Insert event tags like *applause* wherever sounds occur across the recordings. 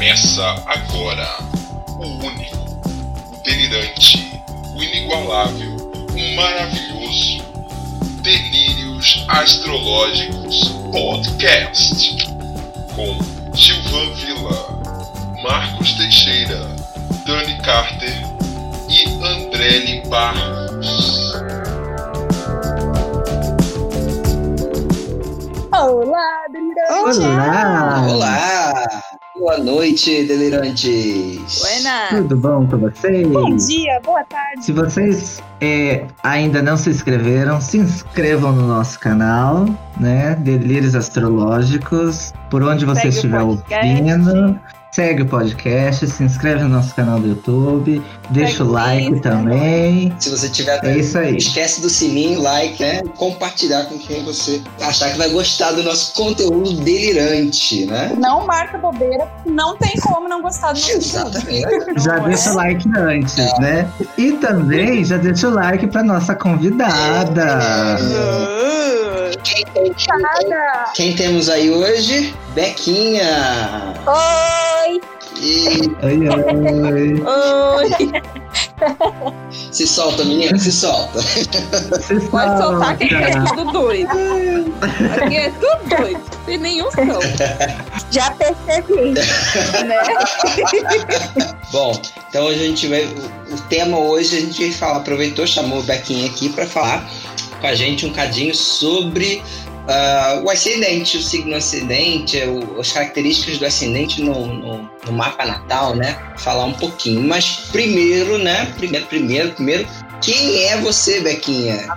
Começa agora o único, o delirante, o inigualável, o maravilhoso Delírios Astrológicos Podcast com Gilvan Vila, Marcos Teixeira, Dani Carter e Andrele Barros. Olá, delirante! Olá! Olá! Boa noite, delirantes! Buena! Tudo bom com vocês? Bom dia, boa tarde. Se vocês é, ainda não se inscreveram, se inscrevam no nosso canal, né? Delírios Astrológicos, por onde você Segue estiver ouvindo. Segue o podcast, se inscreve no nosso canal do YouTube, deixa Segue o like também. Se você tiver. É isso aí. Esquece do sininho, like, né? Compartilhar com quem você achar que vai gostar do nosso conteúdo delirante, né? Não marca bobeira, não tem como não gostar do nosso conteúdo. Exatamente. Já Não deixa é? o like antes, né? E também já deixa o like pra nossa convidada. Uh, Quem, quem- Nada. quem temos aí hoje? Bequinha! Oi! E Oi, oi. Oi! se solta, menina, se solta. Se Pode soltar que aqui é solta. tudo doido. Aqui é tudo doido. Tem nenhum som. Já percebi. né? Bom, então hoje a gente vai. O, o tema hoje a gente vai falar, aproveitou, chamou o Bequinha aqui para falar com a gente um cadinho sobre ah, o ascendente, o signo ascendente, o- as características do ascendente no, no- no mapa natal, né? Falar um pouquinho. Mas primeiro, né? Primeiro, primeiro, primeiro, quem é você, Bequinha?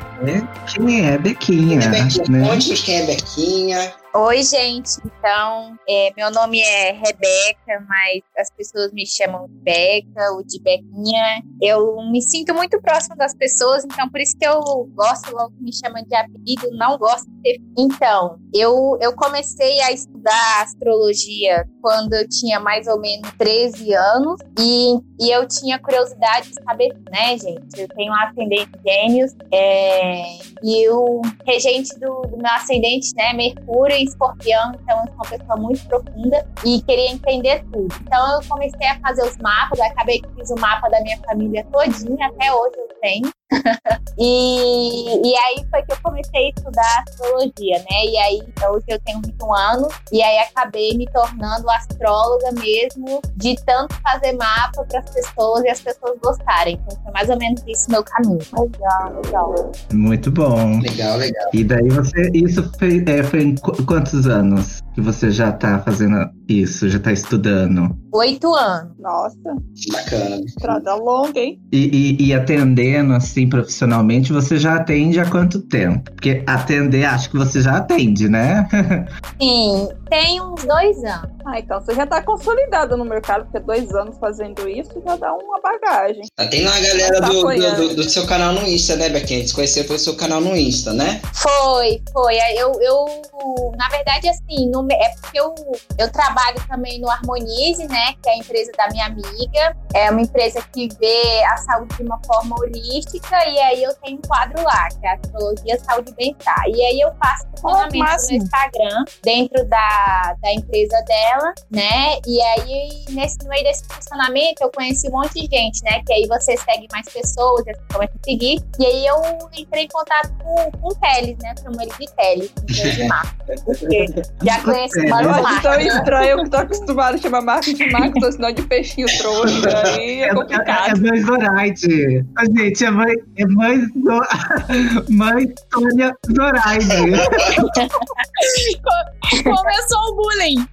Quem é Bequinha? Quem é Bequinha? né? Conte-nos quem é Bequinha. Oi, gente. Então, é, meu nome é Rebeca, mas as pessoas me chamam de Beca ou de Bequinha. Eu me sinto muito próxima das pessoas, então por isso que eu gosto logo que me chamam de apelido, não gosto de ter. Então, eu, eu comecei a estudar astrologia quando eu tinha mais ou menos 13 anos e, e eu tinha curiosidade de saber, né, gente? Eu tenho um ascendente gêmeos é, e o regente do, do meu ascendente, né, Mercúrio Escorpião, então eu sou uma pessoa muito profunda e queria entender tudo. Então eu comecei a fazer os mapas, acabei que fiz o mapa da minha família todinha, até hoje eu tenho. *laughs* e, e aí foi que eu comecei a estudar astrologia, né? E aí então, hoje eu tenho 21 anos e aí acabei me tornando astróloga mesmo, de tanto fazer mapa para as pessoas e as pessoas gostarem. Então foi mais ou menos isso meu caminho. Legal, legal. Muito bom. Legal, legal. E daí você. Isso foi, é, foi quantos anos que você já tá fazendo isso? Já tá estudando? Oito anos. Nossa, Bacana. estrada longa, hein? E, e- e atendendo, assim, profissionalmente, você já atende há quanto tempo? Porque atender, acho que você já atende, né? *laughs* Sim, tem uns dois anos. Ah, então você já tá consolidada no mercado, porque dois anos fazendo isso já dá uma bagagem. Ah, Tem lá a galera Tá do, do, do- do seu canal no Insta, né, Bequinha? A gente conheceu pelo seu canal no Insta, né? Foi, foi. Eu, eu na verdade, assim, no, é porque eu, eu trabalho também no Harmonize, né? Que é a empresa da minha amiga. É uma empresa que vê a saúde de uma forma holística. E aí eu tenho um quadro lá, que é Astrologia, Saúde e Bem-Estar. E aí eu faço funcionamento máximo. no Instagram, dentro da, da empresa dela, né? E aí, nesse, no meio desse funcionamento, eu conheci um monte de gente, né? Que aí você segue mais pessoas, você começa a seguir. E aí eu entrei em contato com, com o Teles, né? Chamo ele de Teles, de *laughs* marca. Porque *laughs* já conheço acho tão estranho que tô acostumado a chamar marca de marca, tô sinal de peixinho trouxa. *laughs* Aí é É, complicado. mãe Zoraide. Ô, Gente, é mãe, é mãe, Zo- *laughs* mãe Sônia Zoraide. Começou o bullying.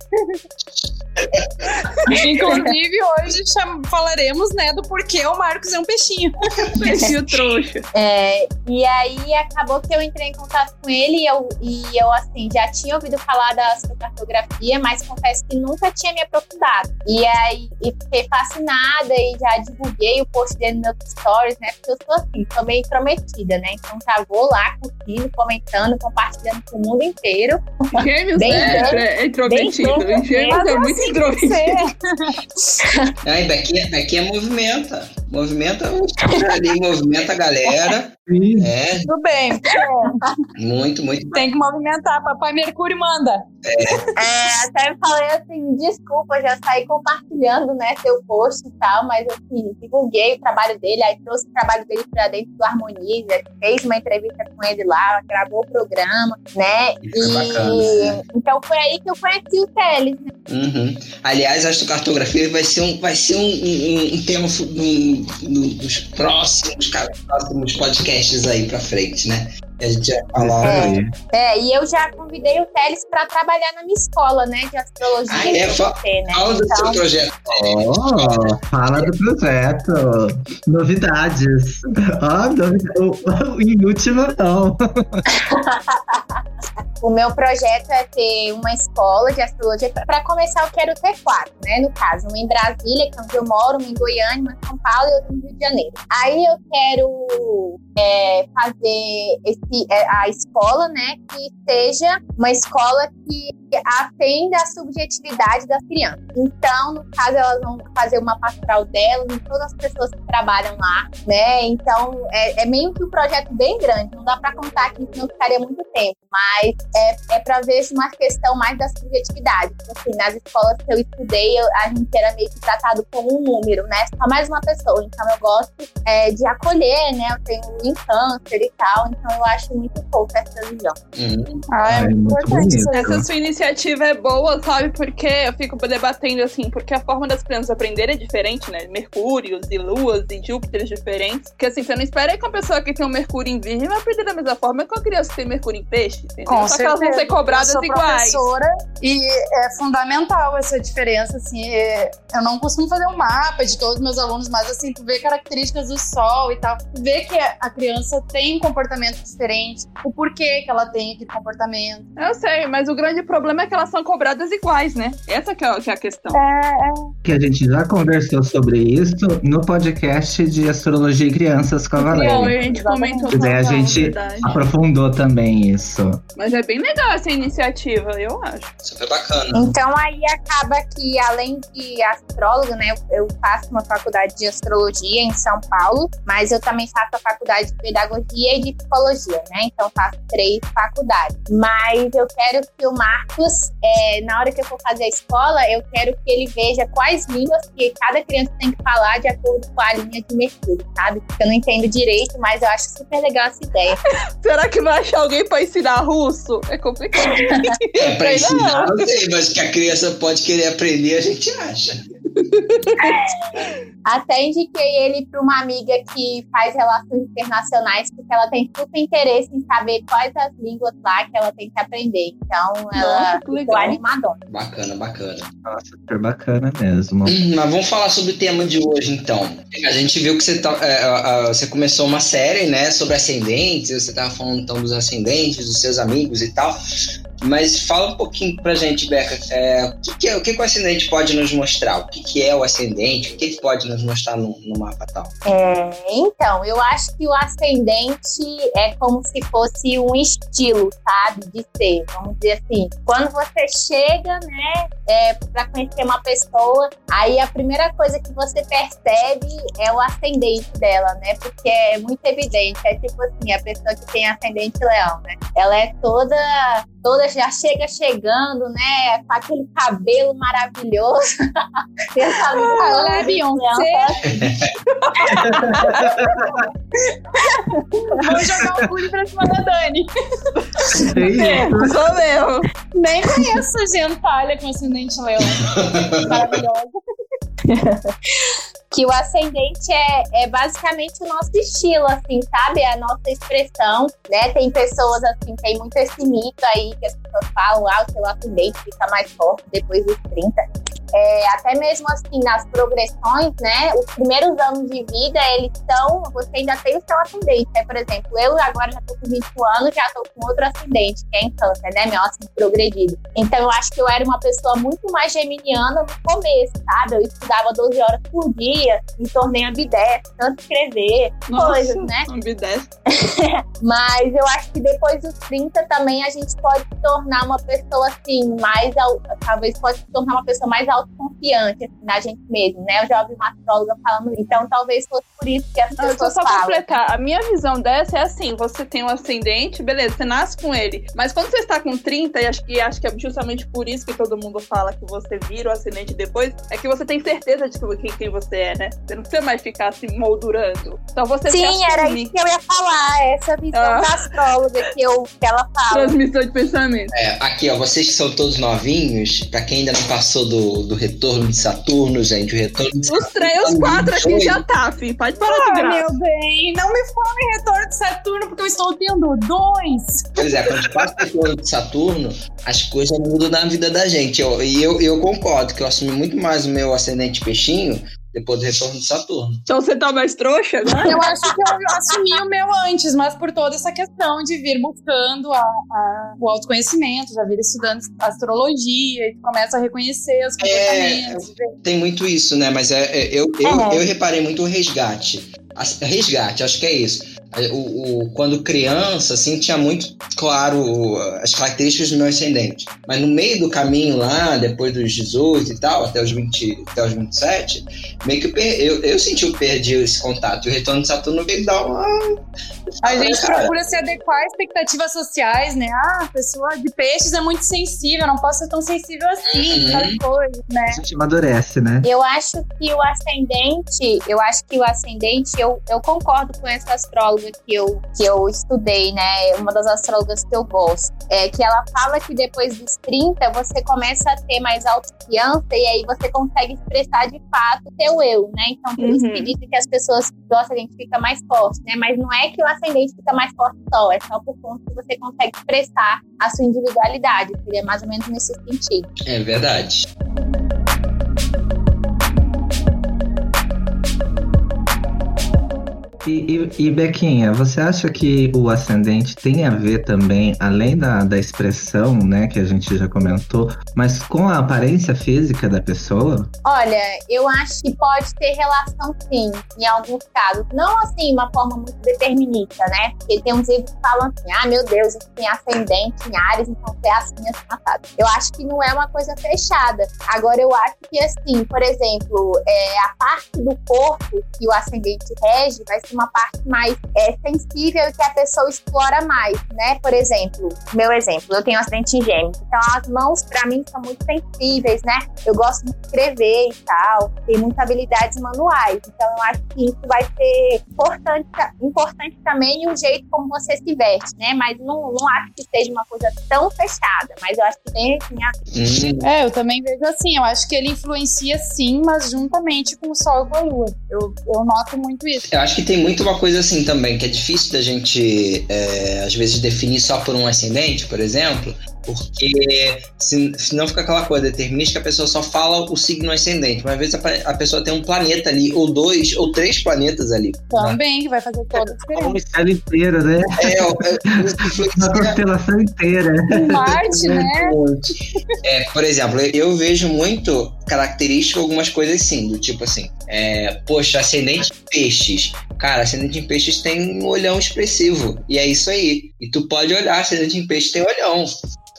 Inclusive, hoje cham- falaremos, né, do porquê o Marcos é um peixinho. Peixinho trouxa. É, e aí acabou que eu entrei em contato com ele e eu, e eu assim, já tinha ouvido falar da astrocartografia, mas confesso que nunca tinha me aprofundado. E aí e fiquei fascinada e já divulguei o post dele nos meus stories, né? Porque eu sou assim, sou meio intrometida, né? Então já vou lá curtindo, comentando, compartilhando com o mundo inteiro. Gêmeos, Bem né? bem- É intrometido. bem- Gêmeos é muito intrometido. Aí, Bequinha, Bequinha movimenta. Movimenta o ali, movimenta a galera. É, Tudo bem. muito, muito. Tem que movimentar. Papai Mercúrio manda. É, até falei assim, desculpa, já saí compartilhando, né, seu post e tal, mas assim, divulguei o trabalho dele, aí trouxe o trabalho dele pra dentro do Harmoniza, fez uma entrevista com ele lá, gravou o programa, né? Isso é bacana. então foi aí que eu conheci o Teles, né? Uhum. Aliás, a astrocartografia vai ser um, vai ser um, um, um tema fu- no- no- nos próximos, cara, próximos podcasts aí pra frente, né? A gente vai falar. É. Aí. É, e eu já convidei o Teles pra trabalhar na minha escola, né, de astrologia Ah, é? Fa- né? Fala do seu Então, projeto. Oh, fala do projeto. Novidades. Ó, novi- o, o, em último não. *laughs* O meu projeto é ter uma escola de astrologia. Para começar, eu quero ter quatro, né? No caso, uma em Brasília, que é onde eu moro, uma em Goiânia, uma em São Paulo e outra no Rio de Janeiro. Aí eu quero é, fazer esse, é, a escola, né? Que seja uma escola que atenda a subjetividade das crianças. Então, no caso, elas vão fazer uma pastoral delas e todas as pessoas que trabalham lá, né? Então, é, é meio que um projeto bem grande. Não dá para contar aqui, senão ficaria muito tempo. Mas é, é para ver uma questão mais da subjetividade. Tipo Assim, nas escolas que eu estudei, eu- a gente era meio que tratado como um número, né? Só mais uma pessoa. Então, eu gosto é, de acolher, né? Eu tenho um câncer e tal. Então, eu acho muito fofo essa visão. Uhum. Ah, é Ai, muito importante. Essa sua iniciativa é boa, sabe? Porque eu fico debatendo assim, porque a forma das crianças aprenderem é diferente, né? Mercúrios e luas e Júpiteres diferentes. Porque assim, você não espera que uma pessoa que tem um Mercúrio em virgem vai aprender da mesma forma que uma criança que tem Mercúrio em peixe, entendeu? Com Só que elas vão certeza. ser cobradas eu sou iguais. professora e é fundamental essa diferença, assim, é- eu não costumo fazer um mapa de todos os meus alunos, mas assim, tu vê características do sol e tal, tu vê que a criança tem um comportamento diferente, o porquê que ela tem aquele comportamento. Eu sei, mas o grande problema é que elas são cobradas iguais, né? Essa que é, que é a questão. Que a gente já conversou sobre isso no podcast de Astrologia e Crianças com a Bom, Valéria. a gente comentou E daí a gente verdade. aprofundou também isso. Mas é bem legal essa iniciativa, eu acho. Super bacana. Então aí acaba que, além de astrólogo, né, eu, faço uma faculdade de astrologia em São Paulo, mas eu também faço a faculdade de pedagogia e de psicologia, né? Então faço três faculdades. Mas eu quero que o É, na hora que eu for fazer a escola, eu quero que ele veja quais línguas que cada criança tem que falar de acordo com a linha de Mercúrio, sabe? Eu não entendo direito, mas eu acho super legal essa ideia. *laughs* Será que vai achar alguém pra ensinar russo? É complicado. É, pra *laughs* ensinar, não sei, mas que a criança pode querer aprender, a gente acha. Até indiquei ele para uma amiga que faz relações internacionais, porque ela tem super interesse em saber quais as línguas lá que ela tem que aprender. Então, ela ficou animadona. Bacana, bacana. Nossa, super bacana mesmo. Hum, Mas vamos falar sobre o tema de hoje, então. A gente viu que você, tá, é, é, você começou uma série, né, sobre ascendentes. Você estava falando então dos ascendentes, dos seus amigos e tal. Mas fala um pouquinho pra gente, Beca. é, o que, que é, o que, que o ascendente pode nos mostrar? O que, que é o ascendente? O que, pode nos mostrar no, no mapa tal? É, então, eu acho que o ascendente é como se fosse um estilo, sabe, de ser. Vamos dizer assim, quando você chega, né, é, para conhecer uma pessoa, aí a primeira coisa que você percebe é o ascendente dela, né? Porque é muito evidente. É tipo assim, a pessoa que tem ascendente leão, né? Ela é toda, toda já chega chegando, né? Com aquele cabelo maravilhoso. *laughs* Tem essa Ah, é a Beyoncé. Vou jogar o bullying pra cima da Dani. É isso. Sou mesmo. Nem conheço a gentalha com ascendente leão. Maravilhosa. *laughs* que o ascendente é, é basicamente o nosso estilo, assim, sabe? É a nossa expressão, né? Tem pessoas, assim, tem muito esse mito aí que as pessoas falam, ah, o seu ascendente fica mais forte depois dos 30. É, até mesmo, assim, nas progressões, né? Os primeiros anos de vida, eles estão, você ainda tem o seu ascendente, né? Por exemplo, eu agora já tô com 21 anos, já tô com outro ascendente, que é em câncer, né? Meu ascendente progredido. Então, eu acho que eu era uma pessoa muito mais geminiana no começo, sabe? Eu estudava 12 horas por dia, me tornei ambidestra, tanto escrever, coisas, né? *laughs* Ambidestro. *laughs* Mas eu acho que depois dos 30 também a gente pode se tornar uma pessoa assim, mais. Talvez pode se tornar uma pessoa mais autoconfiante assim, na gente mesmo, né? Eu já ouvi uma astróloga falando isso. Então talvez fosse por isso que as Não, deixa eu pessoas só falam. completar. A minha visão dessa é assim: você tem um ascendente, beleza, você nasce com ele. Mas quando você está com 30, e acho que, acho que é justamente por isso que todo mundo fala que você vira o ascendente depois, é que você tem certeza de quem, quem você é, né? Você não precisa mais ficar se moldurando. Então você se Sim, era assume. isso que eu ia falar, essa visão Ah. da astróloga que, eu, que ela fala. Transmissão de pensamento. É, aqui, ó, vocês que são todos novinhos, pra quem ainda não passou do, do retorno de Saturno, gente, o retorno de Os três, os quatro aqui já tá, filho. Pode parar de Ah, graça. meu bem, não me fale retorno de Saturno, porque eu estou tendo dois. Pois é, quando passa o retorno de Saturno, as coisas mudam na vida da gente. Eu- e eu, eu concordo que eu assumi muito mais o meu ascendente peixinho depois do retorno de Saturno. Então você tá mais trouxa, né? Eu acho que eu assumi o meu antes, mas por toda essa questão de vir buscando a- a- o autoconhecimento, já vir estudando astrologia e começa a reconhecer os comportamentos. Tem muito isso, né? Mas é, é- eu, eu, eu reparei muito o resgate. As- Resgate, acho que é isso. O, o- quando criança, assim, tinha muito claro as características do meu ascendente. Mas no meio do caminho lá, depois dos 18 e tal, até os, 20, até os 27, meio que eu, per- eu, eu senti que eu perdi esse contato. E o retorno de Saturno veio dar uma. A gente Cara, procura se adequar a expectativas sociais, né? Ah, a pessoa de peixes é muito sensível, não posso ser tão sensível assim, Uhum. tal coisa, né? A gente amadurece, né? Eu acho que o ascendente, eu acho que o ascendente, eu, eu concordo com essa astróloga que eu, que eu estudei, né? Uma das astrólogas que eu gosto. É que ela fala que depois dos 30 você começa a ter mais autoconfiança e aí você consegue expressar de fato o teu eu, né? Então por isso Uhum. que dizem que as pessoas do ascendente fica mais forte, né? Mas não é que o ascendente fica mais forte só, é só por conta que você consegue expressar a sua individualidade. Seria mais ou menos nesse sentido. É verdade. E, e, e, Bequinha, você acha que o ascendente tem a ver também, além da, da expressão, né, que a gente já comentou, mas com a aparência física da pessoa? Olha, eu acho que pode ter relação sim, em alguns casos. Não assim, uma forma muito determinista, né? Porque tem uns livros que falam assim, ah, meu Deus, você tem ascendente em Ares, então você é assim, assim, assado. Eu acho que não é uma coisa fechada. Agora, eu acho que assim, por exemplo, é, a parte do corpo que o ascendente rege vai ser parte mais é, sensível e que a pessoa explora mais, né? Por exemplo, meu exemplo, eu tenho acidente em gêmeos, então as mãos para mim são muito sensíveis, né? Eu gosto de escrever e tal, tenho muitas habilidades manuais, então eu acho que isso vai ser importante, importante também o jeito como você se veste, né? Mas não, não acho que seja uma coisa tão fechada, mas eu acho que tem assim, a Hum, É, eu também vejo assim. Eu acho que ele influencia sim, mas juntamente com o Sol e com a Lua. Eu, eu noto muito isso. Eu acho que tem muito uma coisa assim também, que é difícil da gente, é, às vezes, definir só por um ascendente, por exemplo, porque se, senão fica aquela coisa determinista que a pessoa só fala o signo ascendente, mas às vezes a, a pessoa tem um planeta ali, ou dois, ou três planetas ali. Também, que vai fazer toda a O diferença. mistério inteiro, né? *laughs* É, é, Uma constelação inteira. O Marte, né? É, por exemplo, eu vejo muito característica algumas coisas assim, do tipo assim, é, poxa, ascendente em peixes. Cara, ascendente em peixes tem um olhão expressivo. E é isso aí. E tu pode olhar, ascendente em peixes tem olhão.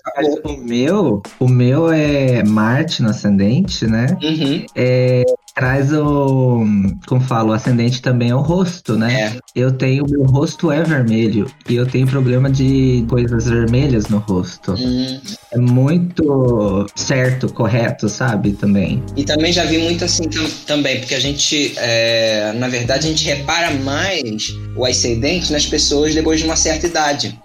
Acabou. O meu, o meu é Marte no ascendente, né? Uhum. É, traz o. Como falo, o ascendente também é o rosto, né? É. Eu tenho. Meu rosto é vermelho. E eu tenho problema de coisas vermelhas no rosto. Hum. É muito certo, correto, sabe? Também. E também já vi muito assim tam- também, porque a gente, é, na verdade, a gente repara mais o ascendente nas pessoas depois de uma certa idade.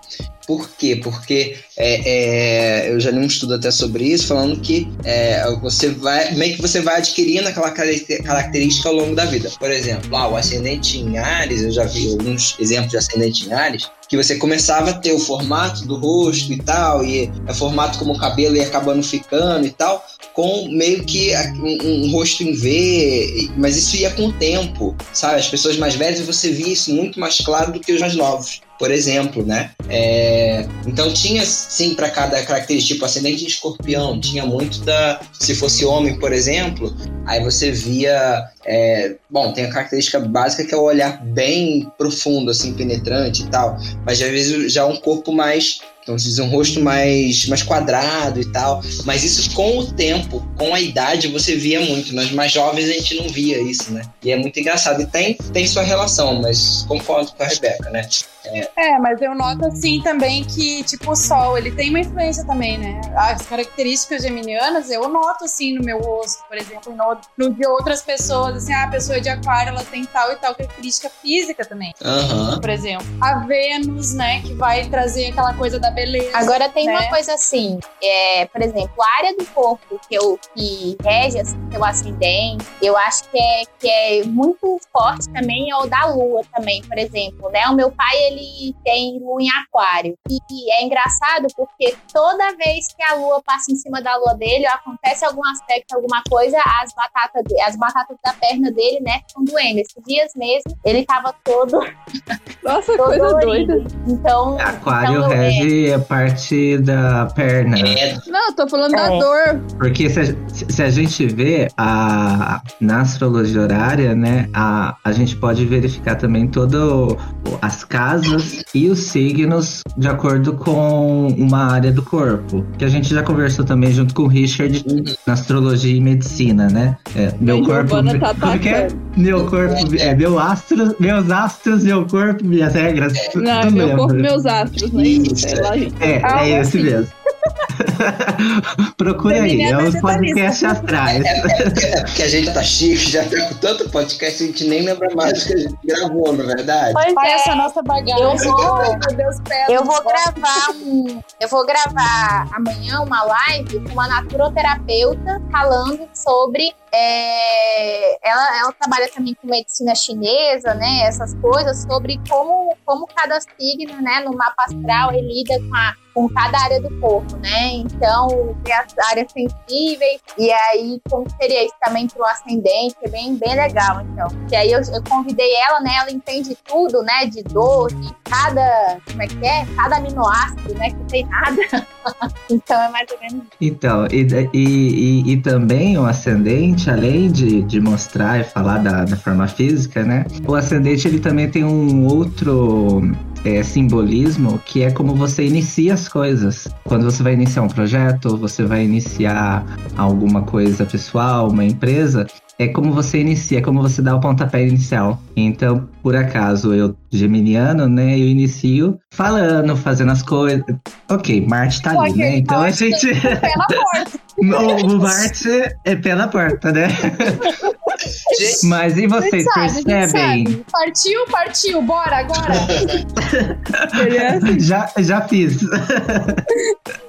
Por quê? Porque é, é, eu já li um estudo até sobre isso, falando que é, você vai meio que você vai adquirindo aquela caracter- característica ao longo da vida. Por exemplo, ah, o ascendente em Ares, eu já vi alguns exemplos de ascendente em Ares, que você começava a ter o formato do rosto e tal, e o formato como o cabelo ia acabando ficando e tal, com meio que um, um rosto em V, mas isso ia com o tempo, sabe? As pessoas mais velhas você via isso muito mais claro do que os mais novos. Por exemplo, né? É, então tinha sim para cada característica, tipo ascendente de escorpião, tinha muito da. Se fosse homem, por exemplo, aí você via. é, bom, tem a característica básica que é o olhar bem profundo, assim, penetrante e tal. Mas às vezes já um corpo mais Então, vocês um rosto mais, mais quadrado e tal. Mas isso com o tempo, com a idade, você via muito. Nas mais jovens a gente não via isso, né? E é muito engraçado. E tem, tem sua relação, mas concordo com a Rebeca, né? É, mas eu noto assim também que, tipo, o sol, ele tem uma influência também, né? As características geminianas eu noto assim no meu rosto, por exemplo, no, no de outras pessoas, assim, ah, a pessoa de aquário, ela tem tal e tal característica física também. Por exemplo, a Vênus, né, que vai trazer aquela coisa da beleza. Agora tem né? uma coisa assim, é, por exemplo, a área do corpo que eu que rege assim, seu ascendente, eu acho que é, que é muito forte também é o da lua também, por exemplo, né? O meu pai ele tem lua em aquário e é engraçado porque toda vez que a lua passa em cima da lua dele, acontece algum aspecto, alguma coisa, as batatas, as batatas da perna dele, né, ficam doendo. Esses dias mesmo ele tava todo, Nossa, todo coisa dolorido. doida. Então, Aquário então, é, rege a parte da perna. É, Não, eu tô falando da É. dor. Porque se a, se a gente vê a, na astrologia horária, né, a, a gente pode verificar também todas as casas e os signos de acordo com uma área do corpo. Que a gente já conversou também junto com o Richard na astrologia e medicina, né? É, meu corpo. Tá como que é? Meu corpo. É, meu astro, meus astros, meu corpo, minhas regras. Não, meu corpo, meus astros, né? Isso. Sei lá, gente. É, Algo é esse mesmo. *laughs* Procura aí, é os vegetalista. podcasts astrais. é porque a gente tá chique, já tá com tanto podcast, a gente nem lembra mais do que a gente gravou, é verdade? pois Olha é. essa nossa bagagem. Eu vou- Meu Deus, pera. Eu vou gravar um. Eu vou gravar amanhã uma live com uma naturoterapeuta falando sobre. é, ela, ela trabalha também com medicina chinesa, né? Essas coisas, sobre como, como cada signo, né, no mapa astral, ele lida com, a, com cada área do corpo, né? Então, tem as áreas sensíveis, e aí, como seria isso também pro ascendente, é bem, bem legal, então. E aí eu, eu convidei ela, né? Ela entende tudo, né? De dor, de cada. Como é que é? Cada aminoácido, né? Que tem nada. *laughs* então é mais ou menos isso. Então, e, e, e, e também o ascendente, além de, de mostrar e falar da, da forma física, né? O ascendente ele também tem um outro é, simbolismo que é como você inicia as coisas. Quando você vai iniciar um projeto, você vai iniciar alguma coisa pessoal, uma empresa. É como você inicia, é como você dá o pontapé inicial. Então, por acaso, eu, geminiano, né, eu inicio falando, fazendo as coisas. Ok, Marte tá ali, né? Então a gente. Na porta. *laughs* O, Marte é pé na porta, né? *laughs* Gente, Mas e vocês sabe, percebem? Partiu, partiu, bora agora. Ele é assim. Já, já fiz.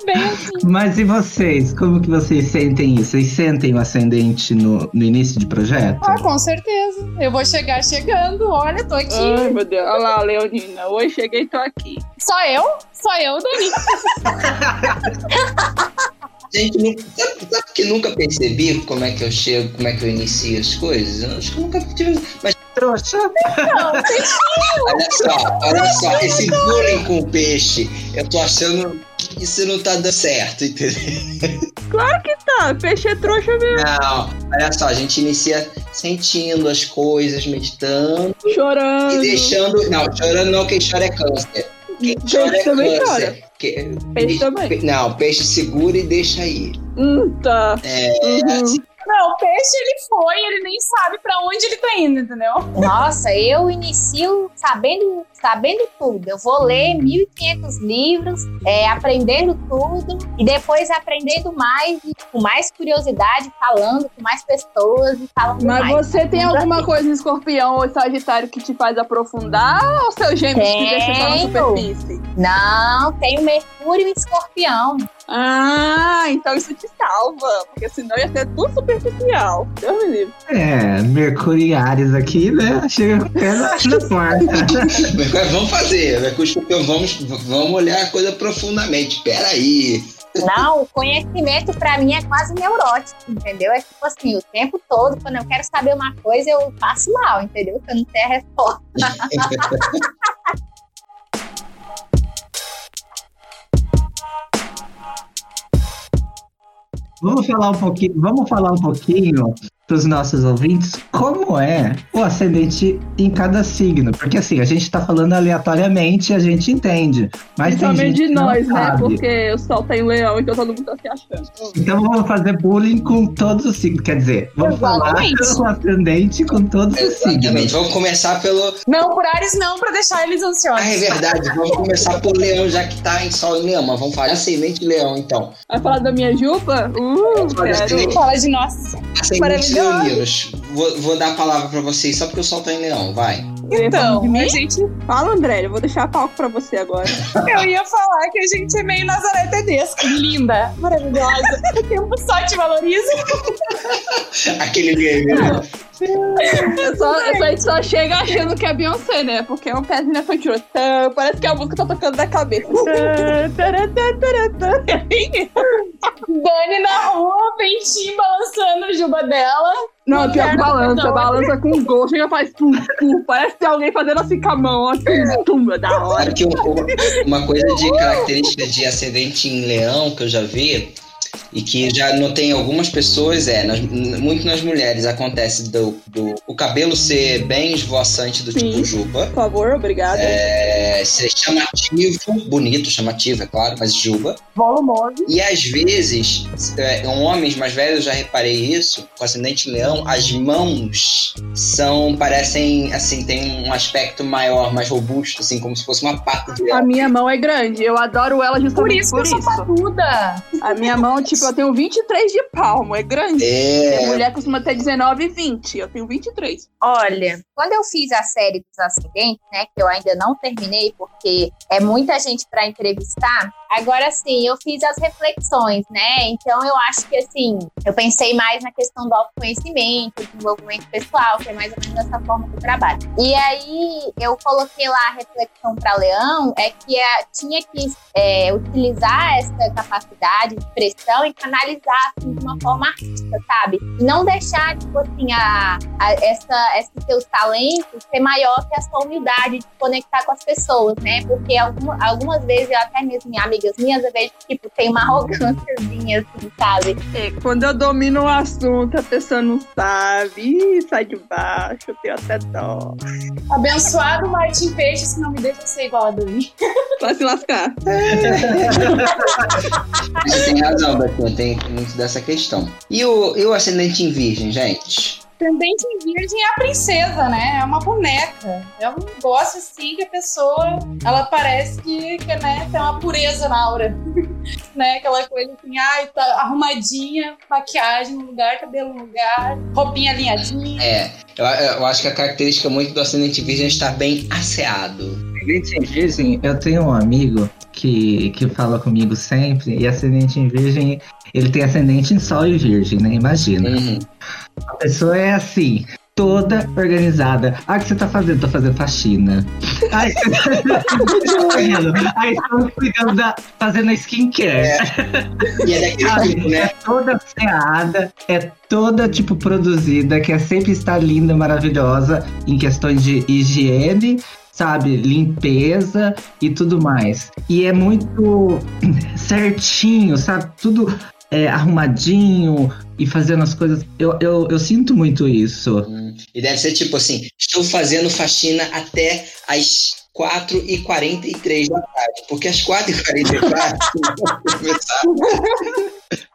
Bem assim. Mas e vocês? Como que vocês sentem isso? Vocês sentem o ascendente no, no início de projeto? Ah, com certeza. Eu vou chegar chegando. Olha, tô aqui. Ai, meu Deus. Olha lá, Leonina. Oi, cheguei, tô aqui. Só eu? Só eu, Dani. *laughs* gente, nu- sabe, sabe que nunca percebi como é que eu chego, como é que eu inicio as coisas? Eu acho que eu nunca tive. Mas Trouxa. *laughs* olha só, olha só, esse bullying com o peixe, eu tô achando que isso não tá dando certo, entendeu? Claro que tá. Peixe é trouxa mesmo. Não, olha só, a gente inicia sentindo as coisas, meditando Chorando. e deixando. Não, chorando não, quem chora é câncer. Quem chora é também chora. Que- Peixe também. pe- Não, peixe segura e deixa aí. Hum, tá. É, Uhum. Não, o peixe ele foi, ele nem sabe pra onde ele tá indo, entendeu? Nossa, eu inicio sabendo, sabendo tudo. Eu vou ler 1.500 livros, é, aprendendo tudo, e depois aprendendo mais, com mais curiosidade, falando com mais pessoas e falando Mas mais. você tem alguma coisa em escorpião ou sagitário que te faz aprofundar ou seu gêmeos que deixa só na Tenho. superfície? Não, tem o Mercúrio e Escorpião. Ah, então isso te salva. Porque senão ia ser tudo superficial. Deus me livre. É, Mercúrio e Ares aqui, né? Chega com o pé na, *laughs* porta. Mas vamos fazer, vamos, vamos olhar a coisa profundamente. Peraí. Não, o conhecimento pra mim é quase neurótico, entendeu? É tipo assim, o tempo todo, quando eu quero saber uma coisa, eu passo mal, entendeu? Que eu não tenho a resposta. *laughs* Vamos falar um pouquinho, vamos falar um pouquinho para os nossos ouvintes como é o ascendente em cada signo. Porque assim, a gente está falando aleatoriamente e a gente entende. Mas Principalmente tem gente de que nós, não né? sabe. Porque o sol tá em leão, então todo mundo tá se achando. Então vamos fazer bullying com todos os signos. Quer dizer, vamos Exatamente. falar o ascendente com todos os Exatamente. signos. Vamos começar pelo. Não, por Ares não, pra deixar eles ansiosos. Ah, é verdade. Vamos começar por Leão, já que tá em Sol em Leão. Mas vamos falar ascendente Leão, então. Vai falar da minha jupa? Uh, quero. ascendente- Fala de nós. Ascendente. Leoninos. Vou, vou dar a palavra pra vocês só porque o Sol tá em Leão. Vai. Então, de a gente, Fala, André, eu vou deixar a palco pra você agora. *laughs* eu ia falar que a gente é meio Nazaré Tedesco. Linda, maravilhosa. O tempo só te valoriza. *laughs* Aquele. Eu só, eu só, só chega achando que é Beyoncé, né? Porque é um pezinho na frente. Tá, Parece que a música tá tocando da cabeça. Dani *laughs* na rua, pentinho balançando a juba dela. Não, pior que balança, não. balança com gosto, chega e faz tum, tum. Parece que tem alguém fazendo assim com a mão, ó. Tum, tum, é da hora. Sabe que uma, uma coisa de característica de ascendente em leão que eu já vi e que já notei em algumas pessoas é, nas- muito nas mulheres acontece do, do o cabelo ser bem esvoaçante do Sim. tipo juba, Por favor, obrigada. é, ser chamativo, bonito, chamativo, é claro, mas juba. Volumoso. E às vezes, é, homens mais velhos, eu já reparei isso, com ascendente leão, as mãos são, parecem, assim, tem um aspecto maior, mais robusto, assim, como se fosse uma pata de leão. A minha mão é grande, eu adoro ela Por justamente isso que por eu sou isso. patuda. A minha mão, tipo, eu tenho 23 de palmo, é grande. A É, mulher costuma ter 19 e 20, eu tenho 23. Olha, quando eu fiz a série dos ascendentes, né, que eu ainda não terminei porque é muita gente para entrevistar, agora sim, eu fiz as reflexões, né? Então eu acho que assim, eu pensei mais na questão do autoconhecimento, desenvolvimento pessoal, que é mais ou menos dessa forma eu trabalho. E aí eu coloquei lá a reflexão para Leão, é que é, tinha que é, utilizar essa capacidade de expressão e canalizar assim, de uma forma artística, sabe? E não deixar, tipo assim, a, a- essa, esses seus talentos ser maior que a sua humildade de conectar com as pessoas, né? Porque alguma- algumas vezes, eu até mesmo em amigas minhas, eu vejo que, tipo, tem uma arrogânciazinha, assim, sabe? É, quando eu domino o assunto, a pessoa não sabe. Ih, sai de baixo, eu tenho até dó. Abençoado Martin Peixes que não me deixa ser igual a Dani. Vai se lascar. você tem razão, Betinho, tem muito dessa questão. E o, e o ascendente em virgem, gente? Ascendente em virgem é a princesa, né? É uma boneca. É um negócio assim que a pessoa, ela parece que, que né, tem uma pureza na aura. *laughs* né? Aquela coisa assim, ai, tá arrumadinha, maquiagem no lugar, cabelo no lugar, roupinha alinhadinha. É, eu, eu acho que a característica muito do ascendente virgem é estar bem asseado. Ascendente em virgem, eu tenho um amigo que, que fala comigo sempre, e ascendente em virgem, ele tem ascendente em sol e virgem, né? Imagina. Uhum. A pessoa é assim, toda organizada. Ah, o que você tá fazendo? Tô fazendo faxina. Ai, *laughs* Aí estamos cuidando da. fazendo a skincare. E é daquele tipo, É né? toda asseada, é toda, tipo, produzida, quer sempre estar linda, maravilhosa em questões de higiene, sabe? Limpeza e tudo mais. E é muito *clears throat* certinho, sabe? Tudo é, arrumadinho e fazendo as coisas. Eu, eu, eu sinto muito isso. Hum, E deve ser tipo assim: estou fazendo faxina até as 4h43 da tarde. Porque às 4h44 *laughs* começar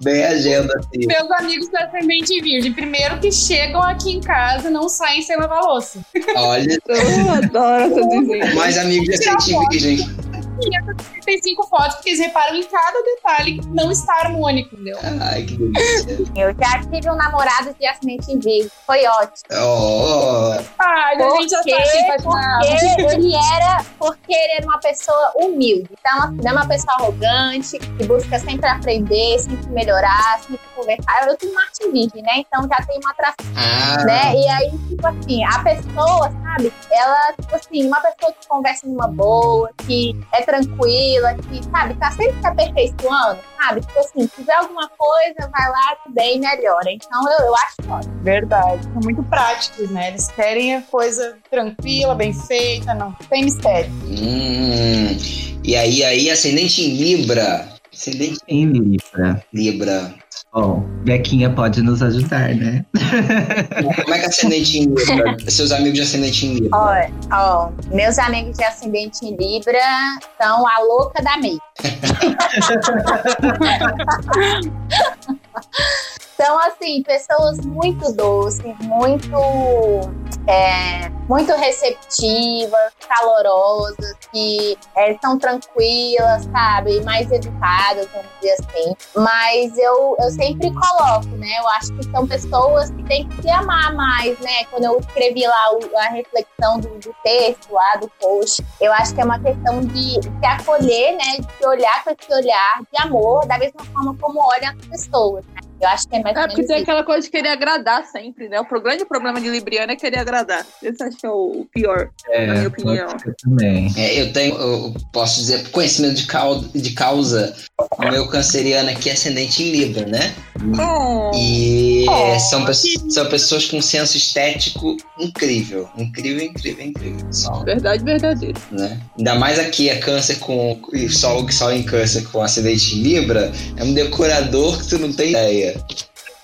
bem a agenda assim. Meus amigos do ascendente em virgem, primeiro que chegam aqui em casa não saem sem lavar louça. Olha, Eu adoro essa *laughs* desenho. mais amigos de ascendente virgem. 35 fotos, porque eles reparam em cada detalhe que não está harmônico, entendeu? Ai, que delícia. Eu já tive um namorado de em virgem, foi ótimo. Oh, Ai, a gente já Porque, tá assim, porque ele era, porque ele era uma pessoa humilde. Então, assim, não é uma pessoa arrogante, que busca sempre aprender, sempre melhorar, sempre conversar. Eu tenho em Virgem, né? Então já tem uma atração, ah, né? E aí, tipo assim, a pessoa, sabe? Ela, tipo assim, uma pessoa que conversa numa boa, que é tranquila, que, sabe, tá sempre se aperfeiçoando, sabe? Tipo assim, se tiver alguma coisa, vai lá, tudo bem, melhora. Então, eu, eu acho ótimo. Verdade. São muito práticos, né? Eles querem a coisa tranquila, bem feita, não tem mistério. Hum, e aí, aí, ascendente em Libra. Ascendente Em Libra. Libra. Bom, Bequinha pode nos ajudar, né? Como é que é ascendente em Libra? Seus amigos de ascendente em Libra. Ó, ó, meus amigos de ascendente em Libra são a louca da May. *laughs* São, assim, pessoas muito doces, muito, é, muito receptivas, calorosas, que é, são tranquilas, sabe? Mais educadas, vamos dizer assim. Mas eu, eu sempre coloco, né? Eu acho que são pessoas que têm que se amar mais, né? Quando eu escrevi lá o- a reflexão do, do texto, lá do post, eu acho que é uma questão de se acolher, né? De olhar com esse olhar de amor, da mesma forma como olham as pessoas, né? Eu acho que é mais É ou porque tem isso. aquela coisa de querer agradar sempre, né? O grande problema de Libriana é querer agradar. Esse acho que é o pior, na minha opinião. também. É, eu tenho, eu posso dizer, por conhecimento de, cau- de causa, o meu canceriano aqui é ascendente em Libra, né? Oh, E Oh, são, pe- são pessoas com senso estético incrível. Incrível, incrível, incrível. Só, verdade verdadeira. né? Ainda mais aqui, é câncer com. E sol, sol em câncer com ascendente em Libra, é um decorador que tu não tem ideia.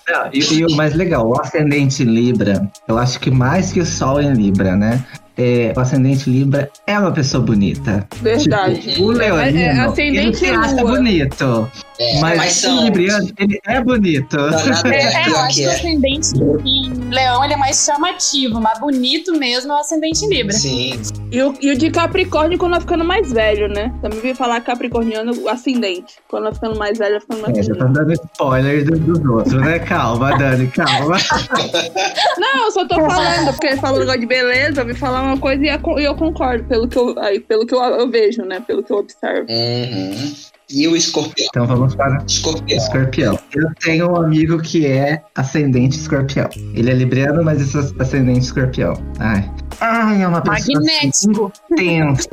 Não, e, e o mais legal, o ascendente Libra, eu acho que mais que o Sol em Libra, né? É, o ascendente Libra é uma pessoa bonita. Verdade. Tipo, o Leonino, É, é ele ascendente se acha lua. bonito. É, mas mas o são. Libriano, ele é bonito. Danado *laughs* É, é, é, eu acho que o é. ascendente em leão ele é mais chamativo, mas bonito mesmo é o ascendente em Libra. Sim. E o, e o de Capricórnio quando vai ficando mais velho, né? Também vi falar capricorniano o ascendente. Quando vai ficando mais velho, vai ficando mais É, já tá dando spoiler do- dos outros, né? Calma, Dani, calma. *laughs* Não, eu só tô falando, porque ele falou negócio de beleza, eu vi falar uma coisa e eu, eu concordo, pelo que, eu, aí, pelo que eu, eu vejo, né? Pelo que eu observo. Uhum. E o escorpião? Então vamos para Escorpião. escorpião. Eu tenho um amigo que é ascendente escorpião. Ele é libriano, mas é ascendente escorpião. Ai. Ai, é uma pessoa assim, Magnético. intensa.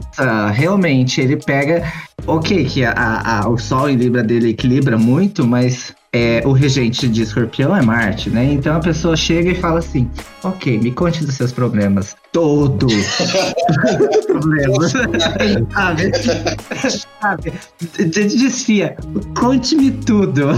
Realmente, ele pega. Ok, que a, a- a- o Sol em Libra dele equilibra muito, mas é, o regente de escorpião é Marte, né? Então a pessoa chega e fala assim: Ok, me conte dos seus problemas. Todos os problemas. sabe? sabe? Desfia. Conte-me tudo.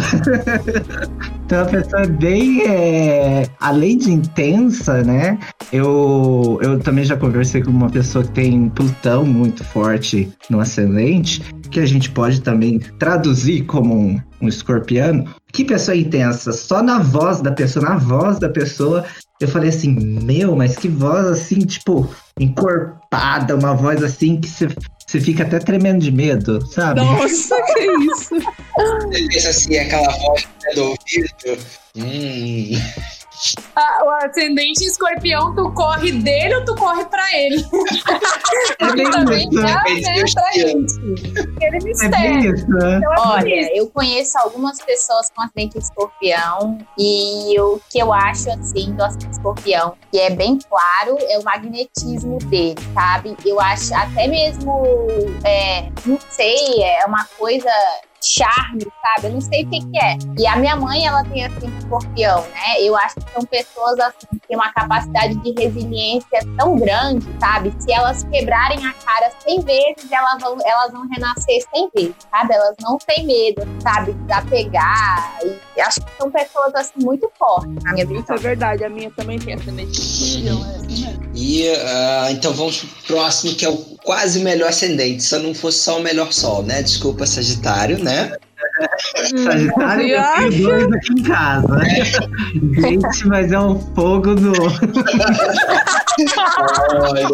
então a pessoa é bem. é, além de intensa, né? Eu, eu também já conversei com uma pessoa que tem Plutão muito forte no ascendente, que a gente pode também traduzir como um, um escorpiano. Que pessoa intensa, só na voz da pessoa, na voz da pessoa, eu falei assim, meu, mas que voz assim, tipo, encorpada, uma voz assim que você você fica até tremendo de medo, sabe? Nossa, *laughs* que isso? Você pensa assim, aquela voz do ouvido. Hum. Ah, o ascendente escorpião, tu corre dele ou tu corre pra ele? É bem também isso, já É né, pra gente. Aquele é mistério. bem isso, né? Olha, eu conheço algumas pessoas com ascendente escorpião e o que eu acho assim do ascendente escorpião, que é bem claro, é o magnetismo dele, sabe? Eu acho até mesmo, é, não sei, é uma coisa charme, sabe? Eu não sei o que, que é. E a minha mãe, ela tem assim escorpião, né? Eu acho que são pessoas assim que têm uma capacidade de resiliência tão grande, sabe? Se elas quebrarem a cara 100 vezes, elas vão, elas vão renascer 100 vezes, sabe? Elas não têm medo, sabe? De apegar. E acho que são pessoas assim muito fortes na minha Isso visão. é verdade, a minha também tem ascendente escorpião, é assim mesmo. E ah, então vamos pro próximo, que é o quase melhor ascendente. Se não fosse só o melhor sol, né? Desculpa, Sagitário, né? Sagitário, Você eu tenho dois aqui em casa. *laughs* Gente, mas é um fogo no. Olha,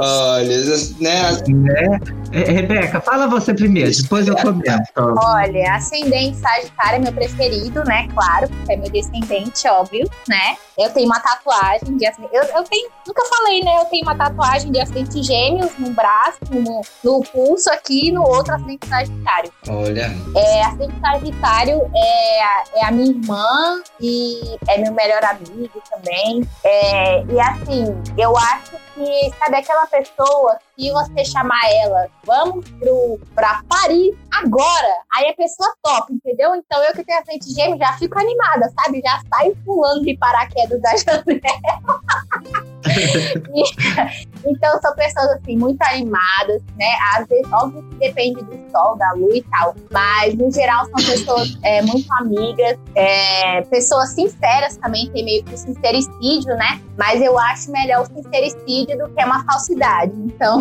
olha, né? né? É, Rebeca, fala você primeiro, depois eu comento. Olha, ascendente Sagitário é meu preferido, né? Claro, porque é meu descendente, óbvio, né? Eu tenho uma tatuagem de ascendente. Eu, eu tenho, nunca falei, né? Eu tenho uma tatuagem de ascendente gêmeos no braço, no, no pulso aqui, no outro ascendente Sagitário. Olha, É, ascendente Sagitário é, a- é a minha irmã e é meu melhor amigo também. É, e assim, eu acho que, sabe, aquela pessoa, se você chamar ela, vamos pro, pra Paris agora, Aí a pessoa topa, entendeu? Então eu que tenho ascendente gêmeo já fico animada, sabe? Já saio pulando de paraquedas da *laughs* janela. *laughs* então são pessoas assim muito animadas, né? Às vezes, óbvio que depende do sol, da lua e tal, mas no geral são pessoas é, muito amigas, é, pessoas sinceras também, tem meio que o sincericídio, né? Mas eu acho melhor o sincericídio do que uma falsidade. Então,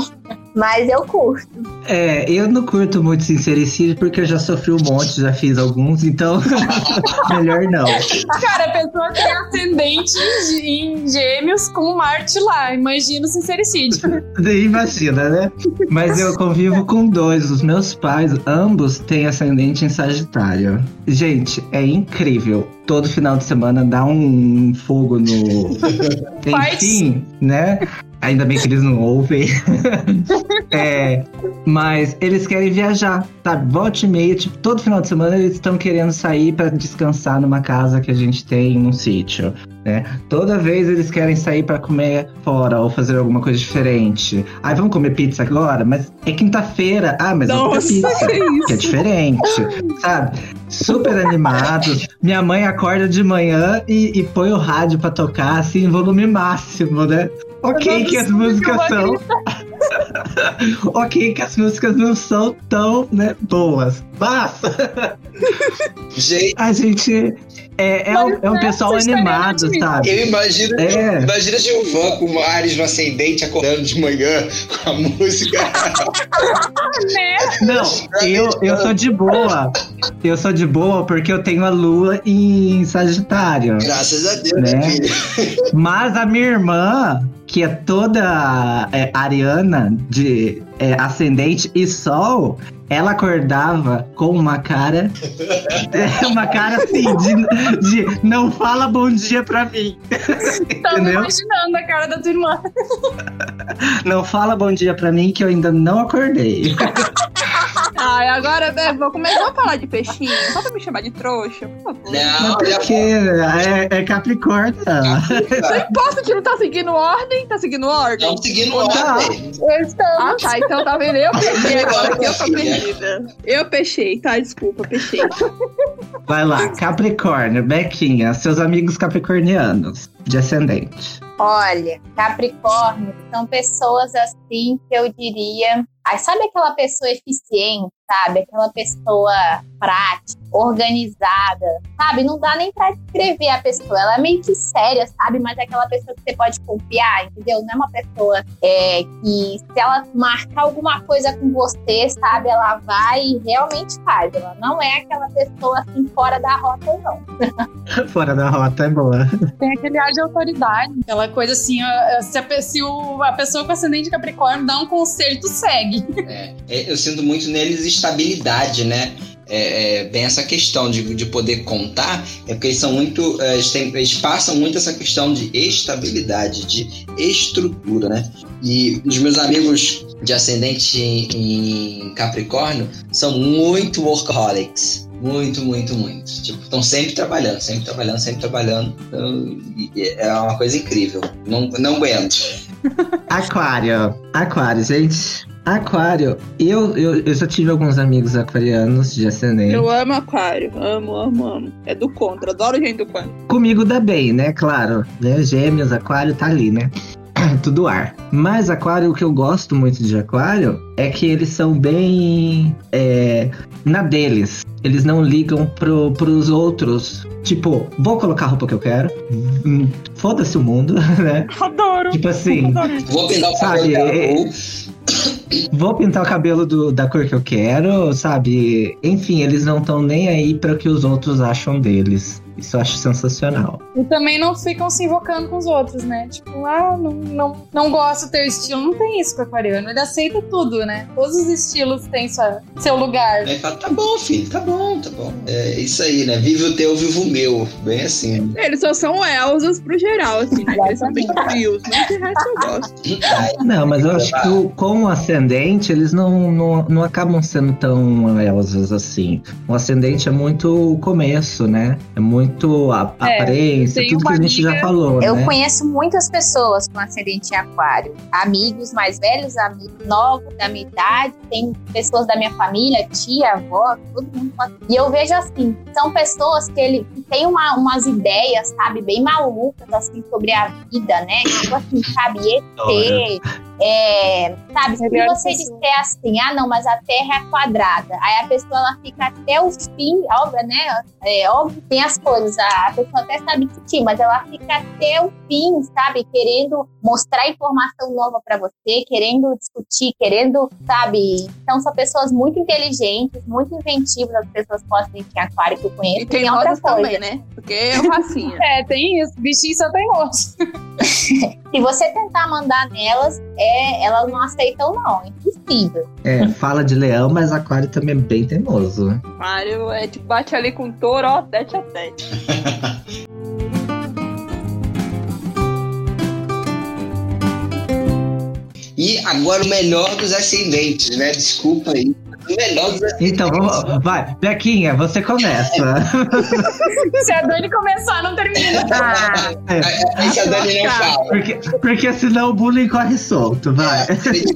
mas eu curto. É, eu não curto muito sincericídio porque eu já sofri um monte, já fiz alguns, então *laughs* melhor não. Cara, a pessoa tem ascendente em gêmeos com Marte lá. Imagina o sincericídio. Imagina, né? Mas eu convivo com dois. Os meus pais, ambos, têm ascendente em Sagitário. Gente, é incrível. Todo final de semana dá um fogo no. Enfim, né? Ainda bem que eles não ouvem. *laughs* é, mas eles querem viajar, sabe? Volte e meia, tipo, todo final de semana eles estão querendo sair para descansar numa casa que a gente tem num sítio. Né? Toda vez eles querem sair para comer fora ou fazer alguma coisa diferente. Ai, vamos comer pizza agora? Mas é quinta-feira. Ah, mas Nossa, vamos comer pizza. que isso? Que é diferente, sabe? Super animados. Minha mãe acorda de manhã e, e põe o rádio pra tocar, assim, em volume máximo, né? Ok, que as músicas são. *laughs* ok, que as músicas não são tão, né, boas. Mas Gente, *laughs* a gente é, é, um, é um pessoal estão animado, sabe? eu imagino. É. Imagina Gilvan com o Ares no ascendente acordando de manhã com a música. *laughs* Não, eu, eu sou de boa. Eu sou de boa porque eu tenho a lua em Sagitário. Graças a Deus, Né? né, filho? Mas a minha irmã, que é toda é, ariana de é, ascendente e sol, ela acordava com uma cara. *laughs* uma cara assim, de, de não fala bom dia pra mim. Tava Entendeu? imaginando a cara da tua irmã. Não fala bom dia pra mim que eu ainda não acordei. *laughs* Ai, agora, né, vou começar a falar de peixinho. Só pra me chamar de trouxa, por favor. Não, porque é, é Capricórnio. Não importa que não tá seguindo ordem, tá seguindo ordem. Estamos seguindo o Tá. ordem. Ah, tá. Então tá vendo? Eu peixei agora que eu tô perdida. Eu peixei, tá? Desculpa, peixei. Vai lá, Capricórnio, Bequinha, seus amigos capricornianos de ascendente. Olha, Capricórnio são pessoas assim que eu diria. Aí sabe aquela pessoa eficiente, sabe? Aquela pessoa prática, organizada, sabe? Não dá nem pra descrever a pessoa. Ela é meio que séria, sabe? Mas é aquela pessoa que você pode confiar, entendeu? Não é uma pessoa é, que, se ela marcar alguma coisa com você, sabe? Ela vai e realmente faz. Ela não é aquela pessoa assim fora da rota, não. *laughs* Fora da rota é boa. Tem aquele ar de autoridade. Aquela coisa assim, ó, se, a, se o- a pessoa com ascendente Capricórnio dá um conselho, tu segue. É, eu sinto muito neles estabilidade, né? É, é, bem essa questão de, de poder contar, é porque eles são muito. é, Eles, têm- eles passam muito essa questão de estabilidade, de estrutura, né? E os meus amigos de ascendente em, em Capricórnio são muito workaholics. Muito, muito, muito. Tipo, estão sempre trabalhando, sempre trabalhando, sempre trabalhando. Então, é uma coisa incrível. Não, não aguento. Aquário. Aquário, gente. Aquário. Eu, eu, eu já tive alguns amigos aquarianos de ascendente. Eu amo aquário. Amo, amo, amo. É do contra. Adoro gente do contra. Comigo dá bem, né? Claro. Né? Gêmeos, aquário tá ali, né? *clears throat* Tudo ar. Mas aquário, o que eu gosto muito de aquário é que eles são bem é, na deles. Eles não ligam pro, pros outros. Tipo, vou colocar a roupa que eu quero. Hum, Foda-se o mundo, *laughs* né? Adoro. Tipo assim, Vou pintar o Sabe, vou pintar o cabelo do- da cor que eu quero, sabe? Enfim, eles não estão nem aí para o que os outros acham deles. Isso eu acho sensacional. E também não ficam se invocando com os outros, né? Tipo, ah, não, não, não gosto do teu estilo. Não tem isso com o aquariano. Ele aceita tudo, né? Todos os estilos têm sua, seu lugar. Aí fala, tá bom, filho, tá bom, tá bom. É isso aí, né? Vive o teu, vivo o meu. Bem assim. Eles só são Elzas pro geral, assim, né? Eles são bem frios. Mas de resto eu gosto. Não, mas eu acho que o, com o ascendente, eles não, não, não acabam sendo tão Elsas assim. O ascendente é muito o começo, né? É muito a, a É, aparência, tudo que a gente já amiga- falou, Eu né? conheço muitas pessoas com ascendente em aquário. Amigos mais velhos, amigos novos da minha idade. Tem pessoas da minha família, tia, avó, todo mundo. com- E eu vejo assim, são pessoas que ele que tem uma, umas ideias, sabe, bem malucas, assim, sobre a vida, né? Tipo assim, sabe, ET, é, sabe, se você disser assim, ah, não, mas a Terra é quadrada, aí a pessoa ela fica até o fim, óbvio, né? É óbvio tem as coisas, a a pessoa até sabe discutir, mas ela fica até o fim, sabe? Querendo mostrar informação nova pra você, querendo discutir, querendo, sabe? Então são pessoas muito inteligentes, muito inventivas, as pessoas com acidente em aquário que eu conheço. E tem outra outras coisa. também, né? Porque é o racinha. *laughs* É, tem isso. Bichinho só tem moço. *laughs* *laughs* Se você tentar mandar nelas, é, elas não aceitam, não. É impossível. É, fala de leão, mas aquário também é bem teimoso. Mário é tipo, bate ali com touro, ó, tete a tete. *laughs* E agora o melhor dos ascendentes, né? Desculpa aí. Melhor. Então, vamos, vai. Bequinha, você começa. *laughs* Se a Dani começar, não termina. *laughs* Ah, Esse a Dani não fala. Porque, porque senão o bullying corre solto, vai.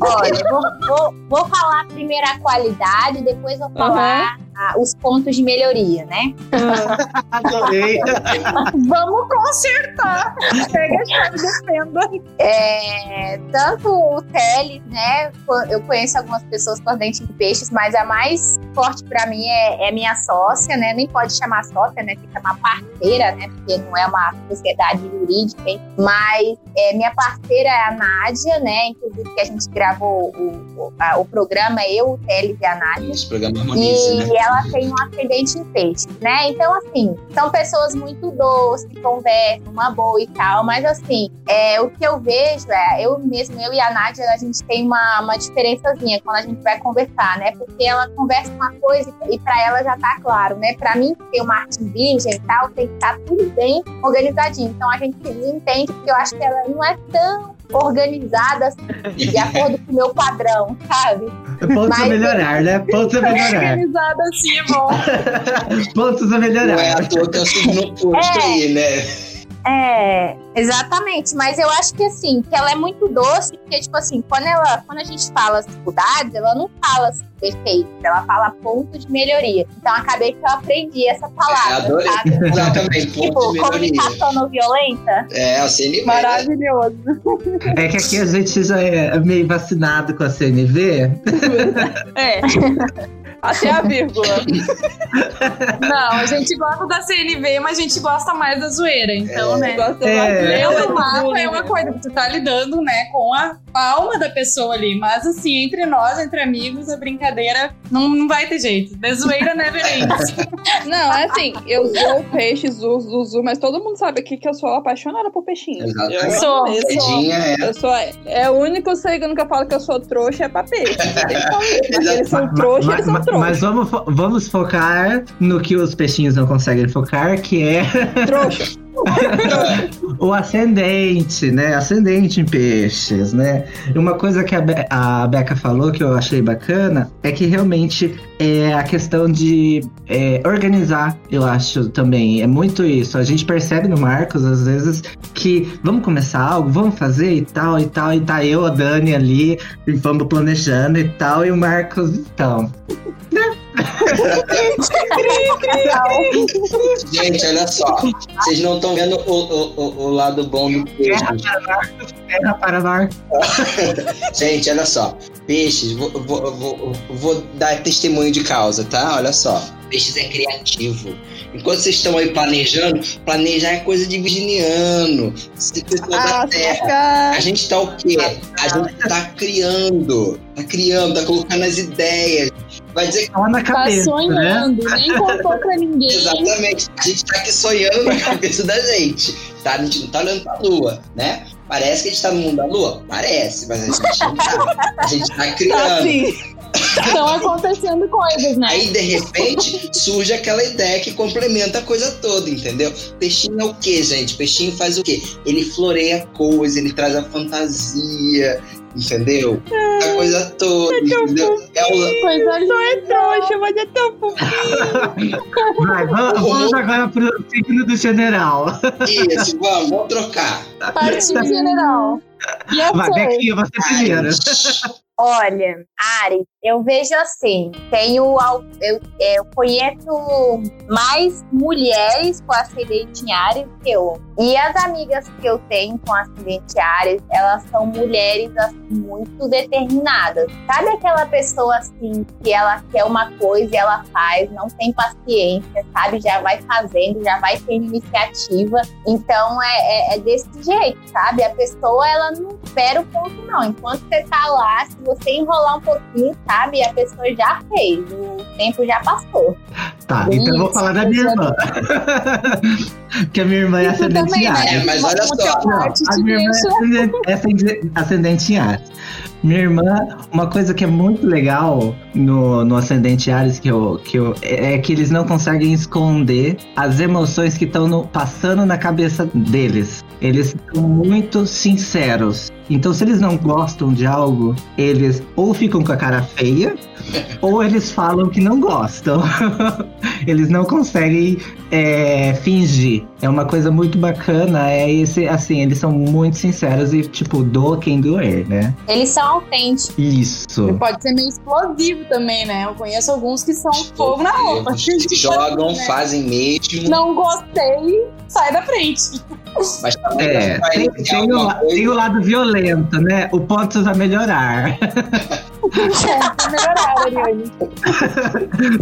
olha, vou, vou, vou falar primeiro a qualidade, depois vou falar ah, os pontos de melhoria, né? Adorei. *laughs* Vamos consertar. Pega a chave defenda. É, tanto o Teles, né? Eu conheço algumas pessoas com dente de peixes, mas a mais forte pra mim é, é minha sócia, né? Nem pode chamar sócia, né? Tem que chamar parceira, né? Porque não é uma sociedade jurídica, hein? mas é, minha parceira é a Nádia, né? Inclusive que a gente gravou o, o, a- o programa, eu, o Teles e a Nádia. Esse programa harmoniza, E né? Ela tem um ascendente em peixes, né? Então, assim, são pessoas muito doces, conversam, uma boa e tal, mas assim, é, o que eu vejo é, eu mesmo, eu e a Nádia, a gente tem uma, uma diferençazinha quando a gente vai conversar, né? Porque ela conversa uma coisa e pra ela já tá claro, né? Pra mim, tem uma arte virgem e tal, tem que estar tudo bem organizadinho. Então a gente se desentende, porque eu acho que ela não é tão organizada assim, de acordo com o meu padrão, sabe? Pontos a Mas- melhorar, né? Pontos a melhorar. Organizada é bom. Pontos a Não é melhorar. à toa que é o signo oposto É. aí, né? É, exatamente. Mas eu acho que assim, que ela é muito doce, porque, tipo assim, quando ela, quando a gente fala dificuldades, ela não fala assim, defeitos, ela fala pontos de melhoria. Então acabei que eu aprendi essa palavra, Adorei. sabe? *laughs* Exatamente, Tipo, ponto de comunicação não violenta. É, o CNV. né? Maravilhoso. É que aqui a gente já é meio vacinado com a CNV. *laughs* É. *laughs* Até a vírgula. *laughs* Não, a gente gosta da CNV, mas a gente gosta mais da zoeira. Então, né? É. de Ler ler o mapa é uma né? coisa que tu tá lidando, né, com a alma da pessoa ali. Mas assim, entre nós, entre amigos, a brincadeira não, não vai ter jeito. The zoeira never ends. *laughs* Não, é assim, eu zoo peixe, zoo, zoo, zoo, mas todo mundo sabe aqui que eu sou apaixonada por peixinho. Exatamente. Eu, Sou. eu sou. É. Eu sou. É o único signo que eu falo que eu sou trouxa é pra peixe. *laughs* Eles são, eles são trouxa, eles são trouxa. Mas vamos, fo- vamos focar no que os peixinhos não conseguem focar, que é Trouxa. *laughs* *laughs* o ascendente, né? Ascendente em peixes, né? Uma coisa que a, Be a Beca falou que eu achei bacana é que realmente é a questão de é, organizar, eu acho também. É muito isso. A gente percebe no Marcos, às vezes, que vamos começar algo, vamos fazer e tal, e tal, e tá eu, a Dani ali, e vamos planejando e tal, e o Marcos, então. Gente, olha só. Vocês não estão vendo o, o, o, o lado bom do peixe. Terra para Marcos. *laughs* Gente, olha só. Peixes, vou, vou, vou, vou dar testemunho de causa, tá? Olha só. Peixes é criativo. Enquanto vocês estão aí planejando, planejar é coisa de virginiano. Se pessoa da Ah, terra. A gente tá o quê? A gente tá criando. Tá criando, tá colocando as ideias. Vai dizer que Tá na Tá cabeça, né? sonhando, *laughs* nem contou pra ninguém. Exatamente. A gente tá aqui sonhando na cabeça da gente. Tá? A gente não tá olhando pra lua, né? Parece que a gente tá no mundo da lua? Parece, mas a gente não tá. A gente tá Tá criando. assim. Estão acontecendo coisas, né? Aí, de repente, surge aquela ideia que complementa a coisa toda, entendeu? Peixinho é o quê, gente? Peixinho faz o quê? Ele floreia coisas, ele traz a fantasia. Entendeu? A coisa toda, entendeu? É o, Coisa. É trouxa, mas é tão fofinho. Vai, vamos, vamos agora pro signo do general. isso, vamos, vamos trocar. Parte em general. E a Vai? Bequinha, você primeiro. Olha, Ares, eu vejo assim, tenho eu, eu conheço mais mulheres com ascendente em Ares que eu. E as amigas que eu tenho com ascendente em Ares, elas são mulheres assim, muito determinadas. Sabe aquela pessoa assim que ela quer uma coisa e ela faz, não tem paciência, sabe? Já vai fazendo, já vai tendo iniciativa. Então é, é- é desse jeito, sabe? A pessoa ela não espera o ponto, não. Enquanto você tá lá, se você enrolar um pouquinho, sabe? A pessoa já fez, o tempo já passou. Tá, então eu vou falar da minha irmã. *laughs* que a minha irmã é ascendente em né? Ares. Mas olha só. parte A minha irmã é ascendente, é ascendente- ascendente em Ares. Minha irmã, uma coisa que é muito legal no, no ascendente Ares que eu, que eu, é é que eles não conseguem esconder as emoções que estão passando na cabeça deles. Eles são muito sinceros. Então, se eles não gostam de algo, eles ou ficam com a cara feia, *laughs* ou eles falam que não gostam. *laughs* eles não conseguem é, fingir. É uma coisa muito bacana. É esse, assim, eles são muito sinceros e, tipo, doa quem doer, né? Eles são autênticos. Isso. Pode ser meio explosivo também, né? Eu conheço alguns que são fogo na roupa. *laughs* Jogam, Né? fazem mesmo, Não gostei, sai da frente. mas também É, vai tem, tem o, tem o lado violento, né? O ponto *laughs* *laughs* a melhorar. É, melhorar, Ariane.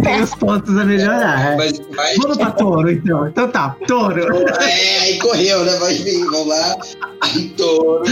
tem os pontos a melhorar. Mas, mas Vamos pra touro, então. Então tá, touro. *laughs* É, aí correu, né? Mas enfim, vamos lá. Aí, touro.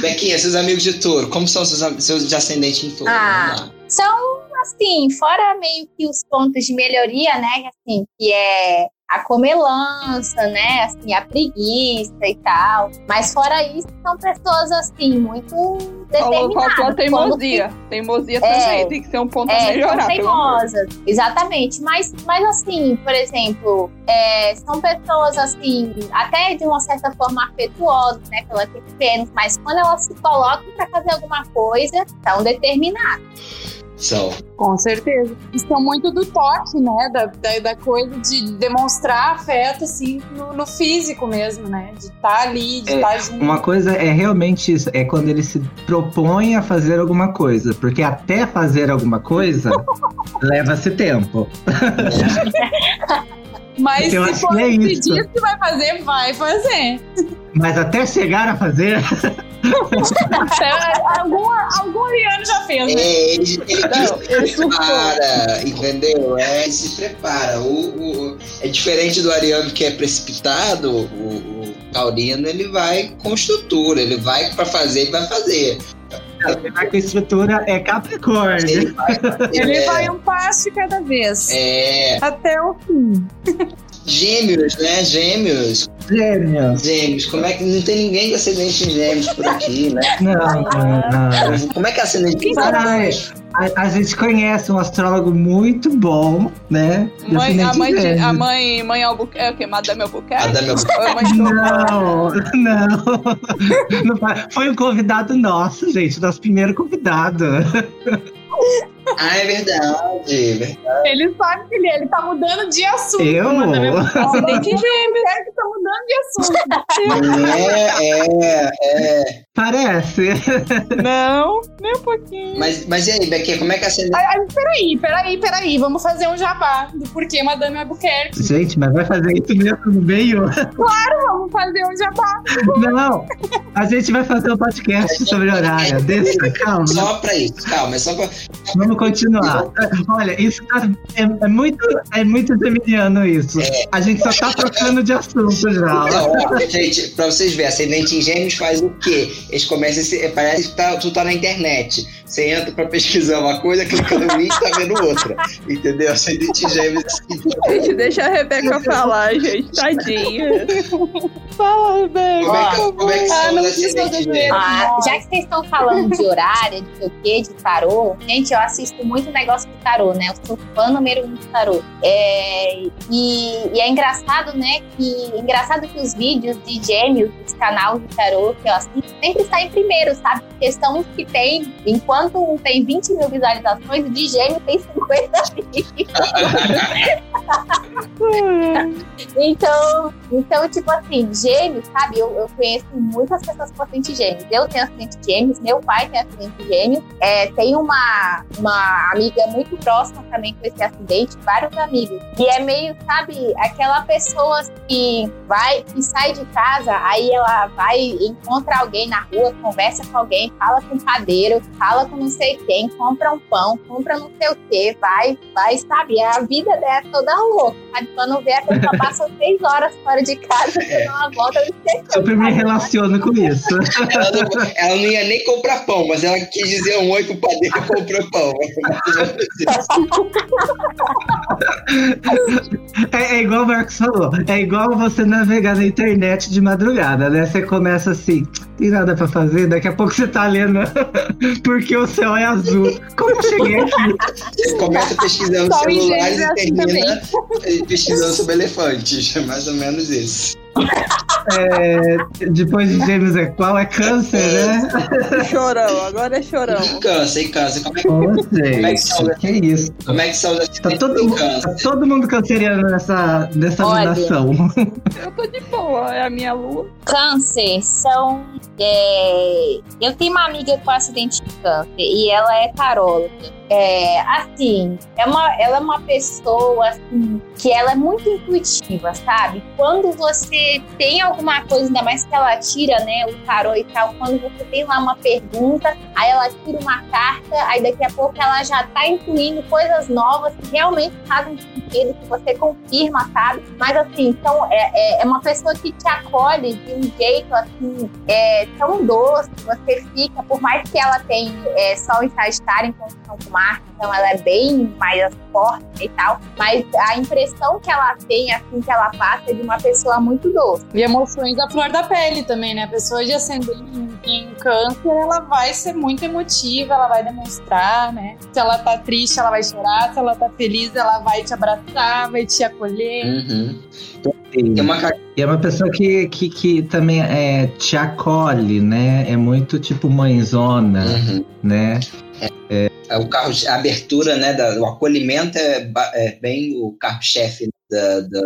Bequinha, seus amigos de touro, como são seus, seus de ascendente em touro? Ah. São, assim, fora meio que os pontos de melhoria, né? Assim, que é a comelança, né? Assim, a preguiça e tal. Mas fora isso, são pessoas, assim, muito determinadas. faltou a teimosia. Teimosia É. também. Tem que ser um ponto a É, melhorar. são teimosas, exatamente. Mas, mas assim, por exemplo, é, são pessoas assim, até de uma certa forma afetuosas, né? Pela menos, mas quando elas se colocam para fazer alguma coisa, são determinadas. São. Com certeza. É muito do toque, né? Da, da, da coisa de demonstrar afeto, assim, no, no físico mesmo, né? De estar ali, de É, estar junto. Uma coisa é realmente isso, é quando ele se propõe a fazer alguma coisa, porque até fazer alguma coisa *laughs* leva-se tempo. Mas eu se for é dia que vai fazer, vai fazer. Mas até chegar a fazer, *laughs* algum, algum ariano já fez, né? É, ele, ele Não, se prepara, entendeu? É, ele se prepara. O, o- é diferente do Ariano que é precipitado, o, o Taurino ele vai com estrutura, ele vai pra fazer e vai fazer. a estrutura é Capricórnio. Ele vai, *laughs* Ele é, vai um passo de cada vez. é, Até o fim. gêmeos, né? Gêmeos. Gêmeos. Gêmeos. Como é que não tem ninguém com ascendente em gêmeos por aqui, né? Não, não, não. Como é que é ascendente em Ai, a, a gente conhece um astrólogo muito bom, né? de Mãe, a mãe, de, gêmeos. a mãe, mãe Albuquerque, é o quê? Madame Albuquerque? Madame é de Não, não. *laughs* Não Foi um convidado nosso, gente, nosso primeiro convidado. *laughs* Ah, é verdade. é verdade. Ele sabe que ele, ele tá mudando de assunto. Eu? mano. Acidente em gêmeos. Ele *laughs* que tá mudando de assunto. É, é, é. Parece. Não, nem um pouquinho. Mas, mas e aí, Bequinha, como é que é ascendente? Ai, ai, peraí, peraí, peraí. Vamos fazer um jabá do porquê Madame Albuquerque. Gente, mas vai fazer isso mesmo no meio? Vamos fazer um jabá. Não, a gente vai fazer um podcast sobre horário. Deixa, calma. Só pra isso, calma, é só pra. Vamos continuar. Olha, isso tá- é, é muito, é muito geminiano isso. A gente só tá trocando de assunto já. Não, ó, gente, pra vocês verem, ascendente em gêmeos faz o quê? Eles começam a se. Parece que tá, tu tá na internet. Você entra pra pesquisar uma coisa, clica no link e tá vendo outra. Entendeu? Ascendente gêmeos. Gente, deixa a Rebeca falar, gente. Tadinha. Fala, Rebeca. Como é que, como é que Ah, são os ascendentes gêmeos? Ah, já que vocês estão falando de horário, de o quê, de tarô, gente, eu assisto muito negócio de tarô, né? Eu sou fã número um de tarô. É, e, e é engraçado, né? Que engraçado que os vídeos de gêmeos dos canais de tarô que eu assisto sempre saem primeiro, sabe? Porque são os que tem, enquanto um tem 20 mil visualizações, de gêmeo tem 50 mil. *laughs* Então, então, tipo assim, gêmeos, sabe? Eu, eu conheço muitas pessoas com acidente gêmeos. Eu tenho acidente gêmeos, meu pai tem acidente gêmeos. É, tem uma, uma amiga muito próxima também com esse acidente, vários amigos. E é meio, sabe, aquela pessoa que vai, que sai de casa, aí ela vai, encontra alguém na rua, conversa com alguém, fala com o padeiro, fala com não sei quem, compra um pão, compra não sei o quê, vai, vai, sabe? A vida dela é toda louca, sabe? Quando vê a pessoa passa seis horas fora de casa, dando uma volta, não sei Eu sempre me relaciono com isso. Ela não, ela não ia nem comprar pão, mas ela quis dizer um oi pro padeiro e comprou pão. É, é igual o Marcos falou. É igual você navegar na internet de madrugada, né? Você começa assim, tem nada pra fazer, daqui a pouco você tá lendo *laughs* porque o céu é azul. Como eu cheguei aqui? Começa pesquisando Só o celulares engenho é e assim termina pesquisando sobre elefantes. *laughs* É mais ou menos isso. É, depois de Gêmeos é qual? É câncer, né? Chorão, agora é chorão. E câncer, e câncer. Como é, que- Ô, é que são, que isso? como é que são os Tá todo, tá câncer? todo mundo canceriano nessa, nessa Olha. nominação. Eu tô de boa, é a minha lua. Câncer são. é, Eu tenho uma amiga com acidente de câncer e ela é taróloga. É, assim, é uma, ela é uma pessoa assim, que ela é muito intuitiva, sabe? Quando você tem alguma coisa, ainda mais que ela tira, né, o tarô e tal, quando você tem lá uma pergunta, aí ela tira uma carta, aí daqui a pouco ela já tá incluindo coisas novas que realmente fazem sentido, que você confirma, sabe? Mas assim, então é, é, é uma pessoa que te acolhe de um jeito assim, é, tão doce, você fica, por mais que ela tenha é, Sol em Sagitário em conjunção com Marte, então ela é bem mais forte e tal, mas a impressão que ela tem, assim, que ela passa é de uma pessoa muito doce. E emoções à flor da pele também, né? A pessoa de ascendente em, câncer, ela vai ser muito emotiva, ela vai demonstrar, né? Se ela tá triste, ela vai chorar. Se ela tá feliz, ela vai te abraçar, vai te acolher. Uhum. Tem uma E é uma pessoa que, que, que também é, te acolhe, né? É muito tipo mãezona, Uhum. né? É o carro, a abertura, né, da, o acolhimento é, é bem o carro-chefe da, da,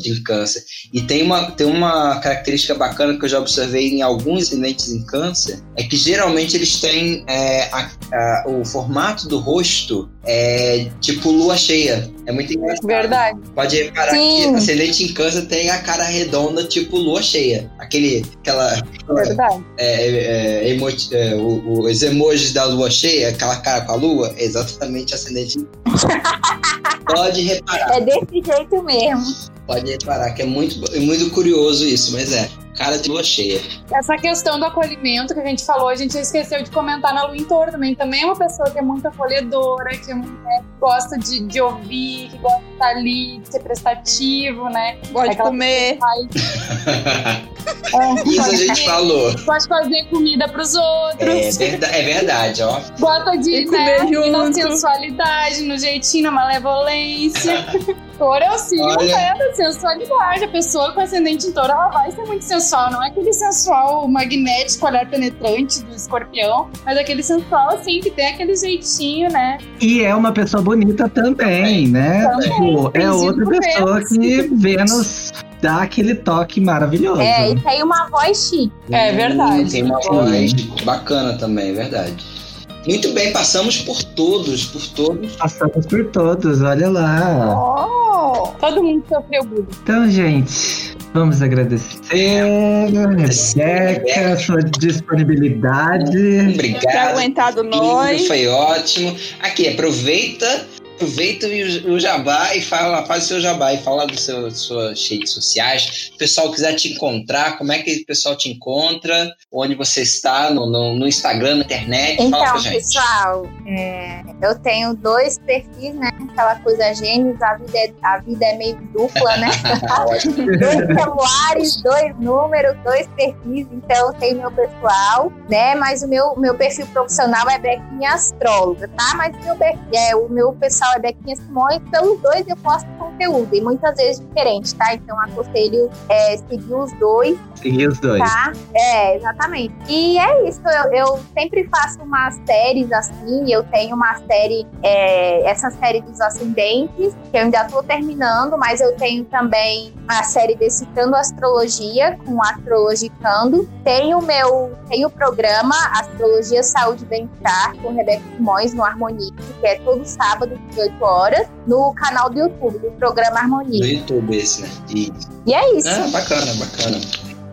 de câncer. E tem uma, tem uma característica bacana que eu já observei em alguns acidentes em câncer, é que geralmente eles têm é, a- a- o formato do rosto é tipo lua cheia. É muito engraçado. Verdade. Pode reparar Sim. que ascendente em câncer tem a cara redonda tipo lua cheia. Aquele, aquela, Verdade. é, é, emoti- é, o- os emojis da lua cheia, aquela cara com a lua, é exatamente ascendente. *laughs* pode reparar, É desse jeito mesmo. pode reparar, que é muito, é muito curioso isso, mas é. Cara de lua cheia. Essa questão do acolhimento que a gente falou, a gente esqueceu de comentar na Lua em Touro também. Também é uma pessoa que é muito acolhedora, que é muito- né, gosta de, de ouvir, que gosta de estar ali, de ser prestativo, né? Gosto de Aquela comer. *laughs* É, Isso a gosta gente de- falou. Gosta de fazer comida pros outros. É, é verdade, ó. Gosta de né, na junto. sensualidade, no jeitinho, na malevolência. *laughs* Touro é o signo Olha. da sensualidade. A pessoa com ascendente em touro, ela vai ser muito sensual. Não é aquele sensual magnético, olhar penetrante do escorpião, mas aquele sensual, assim, que tem aquele jeitinho, né? E é uma pessoa bonita também, né? Também, Tipo, é outra pessoa Vênus. que Vênus dá aquele toque maravilhoso. É, e tem uma voz chique. É verdade. Tem uma voz bacana também, é verdade. Muito bem, passamos por todos, por todos. Passamos por todos, olha lá. Oh! Todo mundo sofreu bullying. Então, gente, vamos agradecer Rebeca, sua disponibilidade. Ter Obrigado. aguentado Lindo, nós. Foi ótimo. Aqui, aproveita aproveita o, o jabá e fala, faz o seu jabá e fala das seu, suas redes sociais. Se o pessoal quiser te encontrar, como é que o pessoal te encontra? Onde você está? No, no, no Instagram, na internet? Então, fala pra gente. pessoal, é, eu tenho dois perfis, né? Aquela coisa gêmeos, a vida é, a vida é meio dupla, né? *laughs* dois celulares, dois números, dois perfis, então tem meu pessoal, né? Mas o meu, meu perfil profissional é Bequinha Astróloga, tá? Mas meu, é, o meu pessoal é Bequinha Simões, pelos dois eu posto conteúdo, e muitas vezes diferente, tá? Então aconselho é, seguir os dois, Seguir os dois. tá? É, exatamente. E é isso, eu, eu sempre faço umas séries assim, eu tenho uma série, é, essa série dos ascendentes, que eu ainda tô terminando, mas eu tenho também a série Decifrando Astrologia, com Astrologicando. Tenho o meu, tenho o programa Astrologia, Saúde Bem-Estar, com Rebeca Simões, no Harmonia, que é todo sábado, 18 horas, no canal do YouTube, do programa No Harmonia. YouTube esse, né? Isso. E é isso. Ah, bacana, bacana.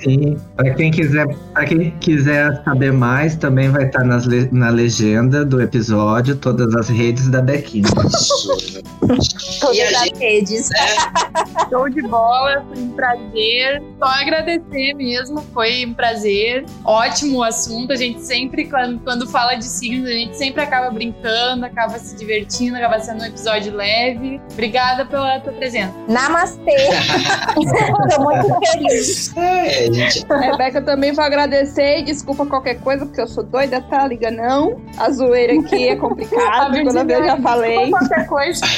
Sim. Para quem quiser, para quem quiser saber mais, também vai estar nas le- na legenda do episódio todas as redes da Bequinha. Todas as gente- redes. É, *laughs* Show de bola, foi um prazer. Só agradecer mesmo, foi um prazer. Ótimo assunto. A gente sempre, quando, quando fala de signos, a gente sempre acaba brincando, acaba se divertindo, acaba sendo um episódio leve. Obrigada pela tua presença. Namastê. *laughs* Tô muito feliz. é, gente. *laughs* Rebeca, eu também vou agradecer e desculpa qualquer coisa, porque eu sou doida, tá? Liga não. A zoeira aqui é complicado, *laughs* quando eu já falei. Qualquer coisa. *laughs*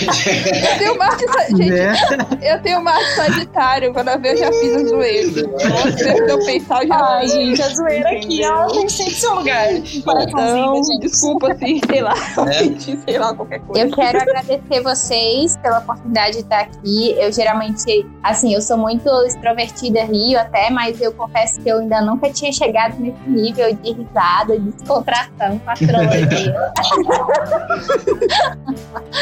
Eu tenho Marte, gente, né? eu tenho Marte Sagitário, quando eu já fiz a zoeira. Nossa, se eu pensar, eu já Ai, gente, a zoeira aqui, ela tem sempre seu lugar. Então, desculpa assim, sei lá, É. sei lá, qualquer coisa. Eu quero agradecer vocês pela oportunidade de estar aqui. Eu geralmente, assim, eu sou muito extrovertida, rio até, mas eu confesso que eu ainda nunca tinha chegado nesse nível de risada, de descontração com a astrologia. *laughs*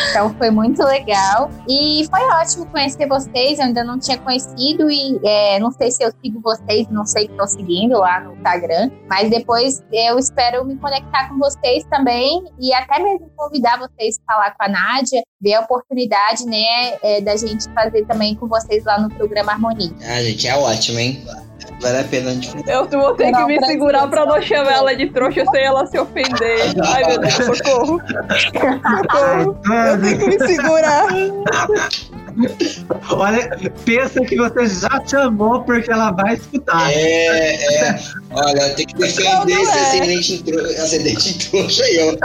então foi muito legal. E foi ótimo conhecer vocês. Eu ainda não tinha conhecido e é, não sei se eu sigo vocês, não sei se estou seguindo lá no Instagram. Mas depois eu espero me conectar com vocês também e até mesmo convidar vocês a falar com a Nádia, ver a oportunidade, né, é, da gente fazer também com vocês lá no programa Harmonia. Ah, gente, é ótimo, hein? Vale a pena a gente Eu vou ter que me pra segurar pra não chamar ela de trouxa sem ela se ofender. Ai, meu Deus, socorro. *laughs* Socorro. Eu tenho que me segurar. *laughs* *laughs* Olha, pensa que você já chamou porque ela vai escutar. É, é. Olha, tem que defender Não, não esse é. ascendente trouxa aí, ó.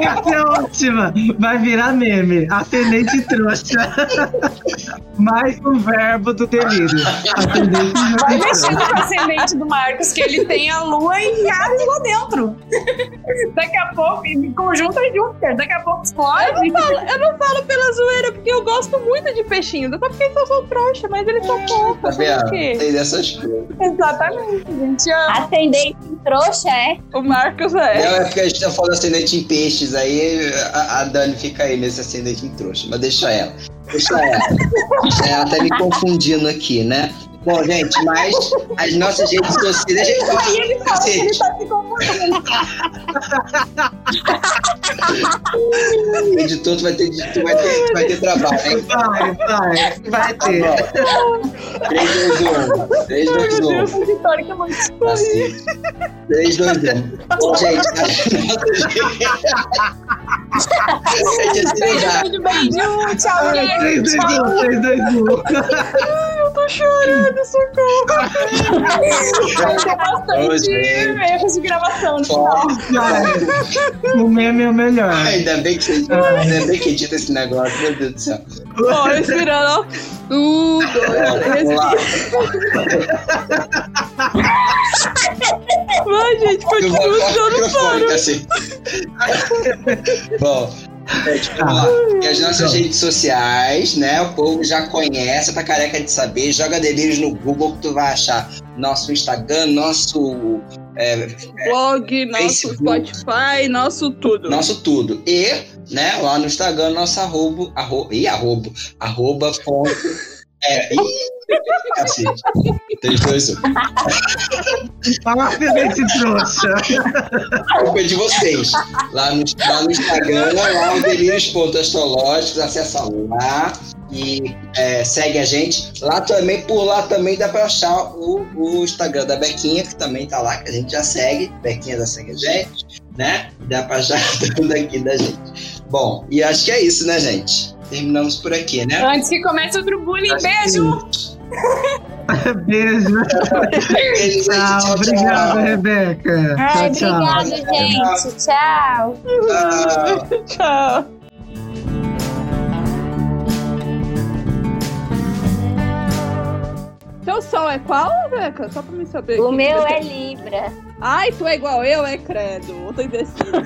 Essa é ótima! Vai virar meme. Ascendente trouxa. Mais um verbo do delírio. Ascendente Vai mexendo com o ascendente do Marcos, que ele tem a lua e Ares lá dentro. Daqui a pouco, em conjunto é Júpiter. Daqui a pouco explode. Eu não falo pela zoeira, porque eu gosto muito de peixinhos. Só porque eles só são trouxa, mas eles são fofos. Tá? Tem dessas coisas. Exatamente, gente. Ascendente em trouxa, é? O Marcos é. Não, é porque a gente tá falando ascendente em peixes, aí a, a Dani fica aí nesse ascendente em trouxa. Mas deixa ela. Deixa ela. *laughs* Ela tá me confundindo aqui, né? Bom, gente, mas as nossas redes sociais. Deixa eu falar. Aí ele fala que ele tá se confundindo. O editor tu vai ter, tu vai ter, tu vai ter trabalho, hein? Vai, vai, vai ter. 3, 2, 1. 3, 2, 1. Deus, a Vitória que muito Cacete. 3, 2, 1. Bom, gente, *laughs* a gente acelerar. Beijo, beijo. Tchau, gente. 3, 2, Tchau. 1, 3, 2, 1. Eu tô chorando, *laughs* socorro. Ô, bastante erros de gravação no final. O meme é o melhor. Ainda bem que você ainda bem que edita esse negócio, meu Deus do céu. Ó, respirando, ó. Um, dois, Vamos lá. Vai, gente, continua Corta o usando microfone, cacete. Bom, vamos lá. E as nossas redes sociais, né? O povo já conhece, tá careca de saber. Joga delírios no Google que tu vai achar nosso Instagram, nosso, é, blog, nosso. Spotify, nosso tudo. nosso tudo. E, né, lá no Instagram, nosso arroba, arroba, e arroba, arroba ponto É, *laughs* cacete. 3, 2, 1. Fala ascendente trouxa. culpa é de vocês. Lá no, lá no Instagram, lá o Delírios.astrológicos, acessa lá e é, segue a gente. Lá também, por lá também dá pra achar o, o Instagram da Bequinha, que também tá lá, que a gente já segue. Bequinha já segue a gente, né? Dá pra achar *laughs* tudo aqui da gente. Bom, e acho que é isso, né, gente? Terminamos por aqui, né? Antes que comece outro bullying, beijo! *laughs* Beijo. Beijo, gente. Tchau, Tchau, obrigada, tchau. Rebeca. Ai, tchau, tchau. obrigada, gente. Tchau. Tchau. Tchau. Teu sol é qual, Beca? Só pra me saber. O aqui. meu é Libra. Ai, tu é igual eu, é credo. Eu tô indecisa.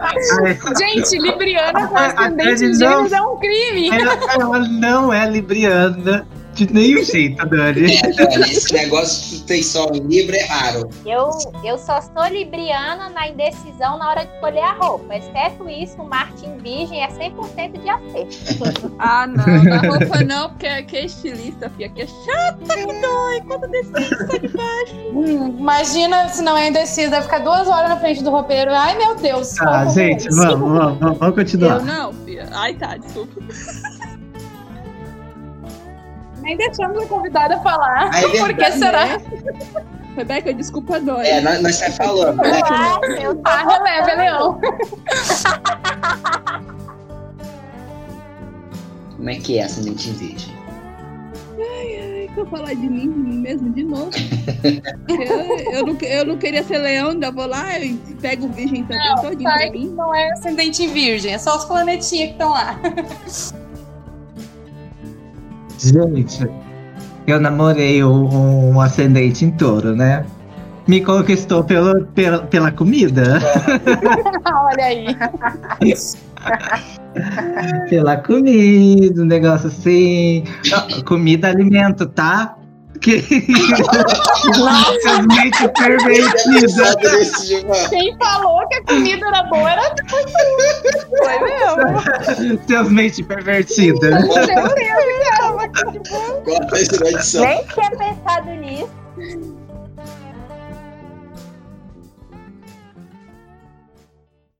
Ai, *laughs* Gente, Libriana com ascendente em gêmeos é um crime. Ela, ela não é libriana de nenhum jeito, Dani. É, *laughs* Dani, esse negócio de ter sol em Libra é raro. Eu, eu só sou libriana na indecisão na hora de escolher a roupa. Exceto isso, o Marte em Virgem é 100% de acerto. *laughs* ah, não. Na roupa não, porque aqui é estilista, filha. Aqui é chata que dói. Quando decide, sai de baixo. Hum, imagina se não é indecisa, ficar duas horas na frente do roupeiro. Ai, meu Deus. Tá, como gente, é vamos, vamos, vamos, vamos continuar. Eu não, filha. Ai, tá, desculpa. Nem deixamos a convidada falar. Ah, é Por que verdade, será? Né? Rebeca, desculpa dói. É, nós, nós tá falando, né? Relaxa, eu tô Ah, releve, Leão. Como é que é ascendente em virgem? Ai, que eu falar de mim mesmo de novo. *laughs* eu, eu, não, eu não queria ser leão, ainda vou lá e pego o virgem também Não, todinho mim. não é ascendente em virgem, é só os planetinhas que estão lá. Gente, eu namorei um, um ascendente em touro, né? Me conquistou pelo, pela, pela comida. *laughs* Olha aí. Pela comida, um negócio assim. Comida, alimento, tá? Que *laughs* simplesmente pervertida. Quem falou que a comida era boa era Foi mesmo. Seus mente pervertida. Meu Deus, cara. Corta isso na edição. Nem tinha pensado nisso.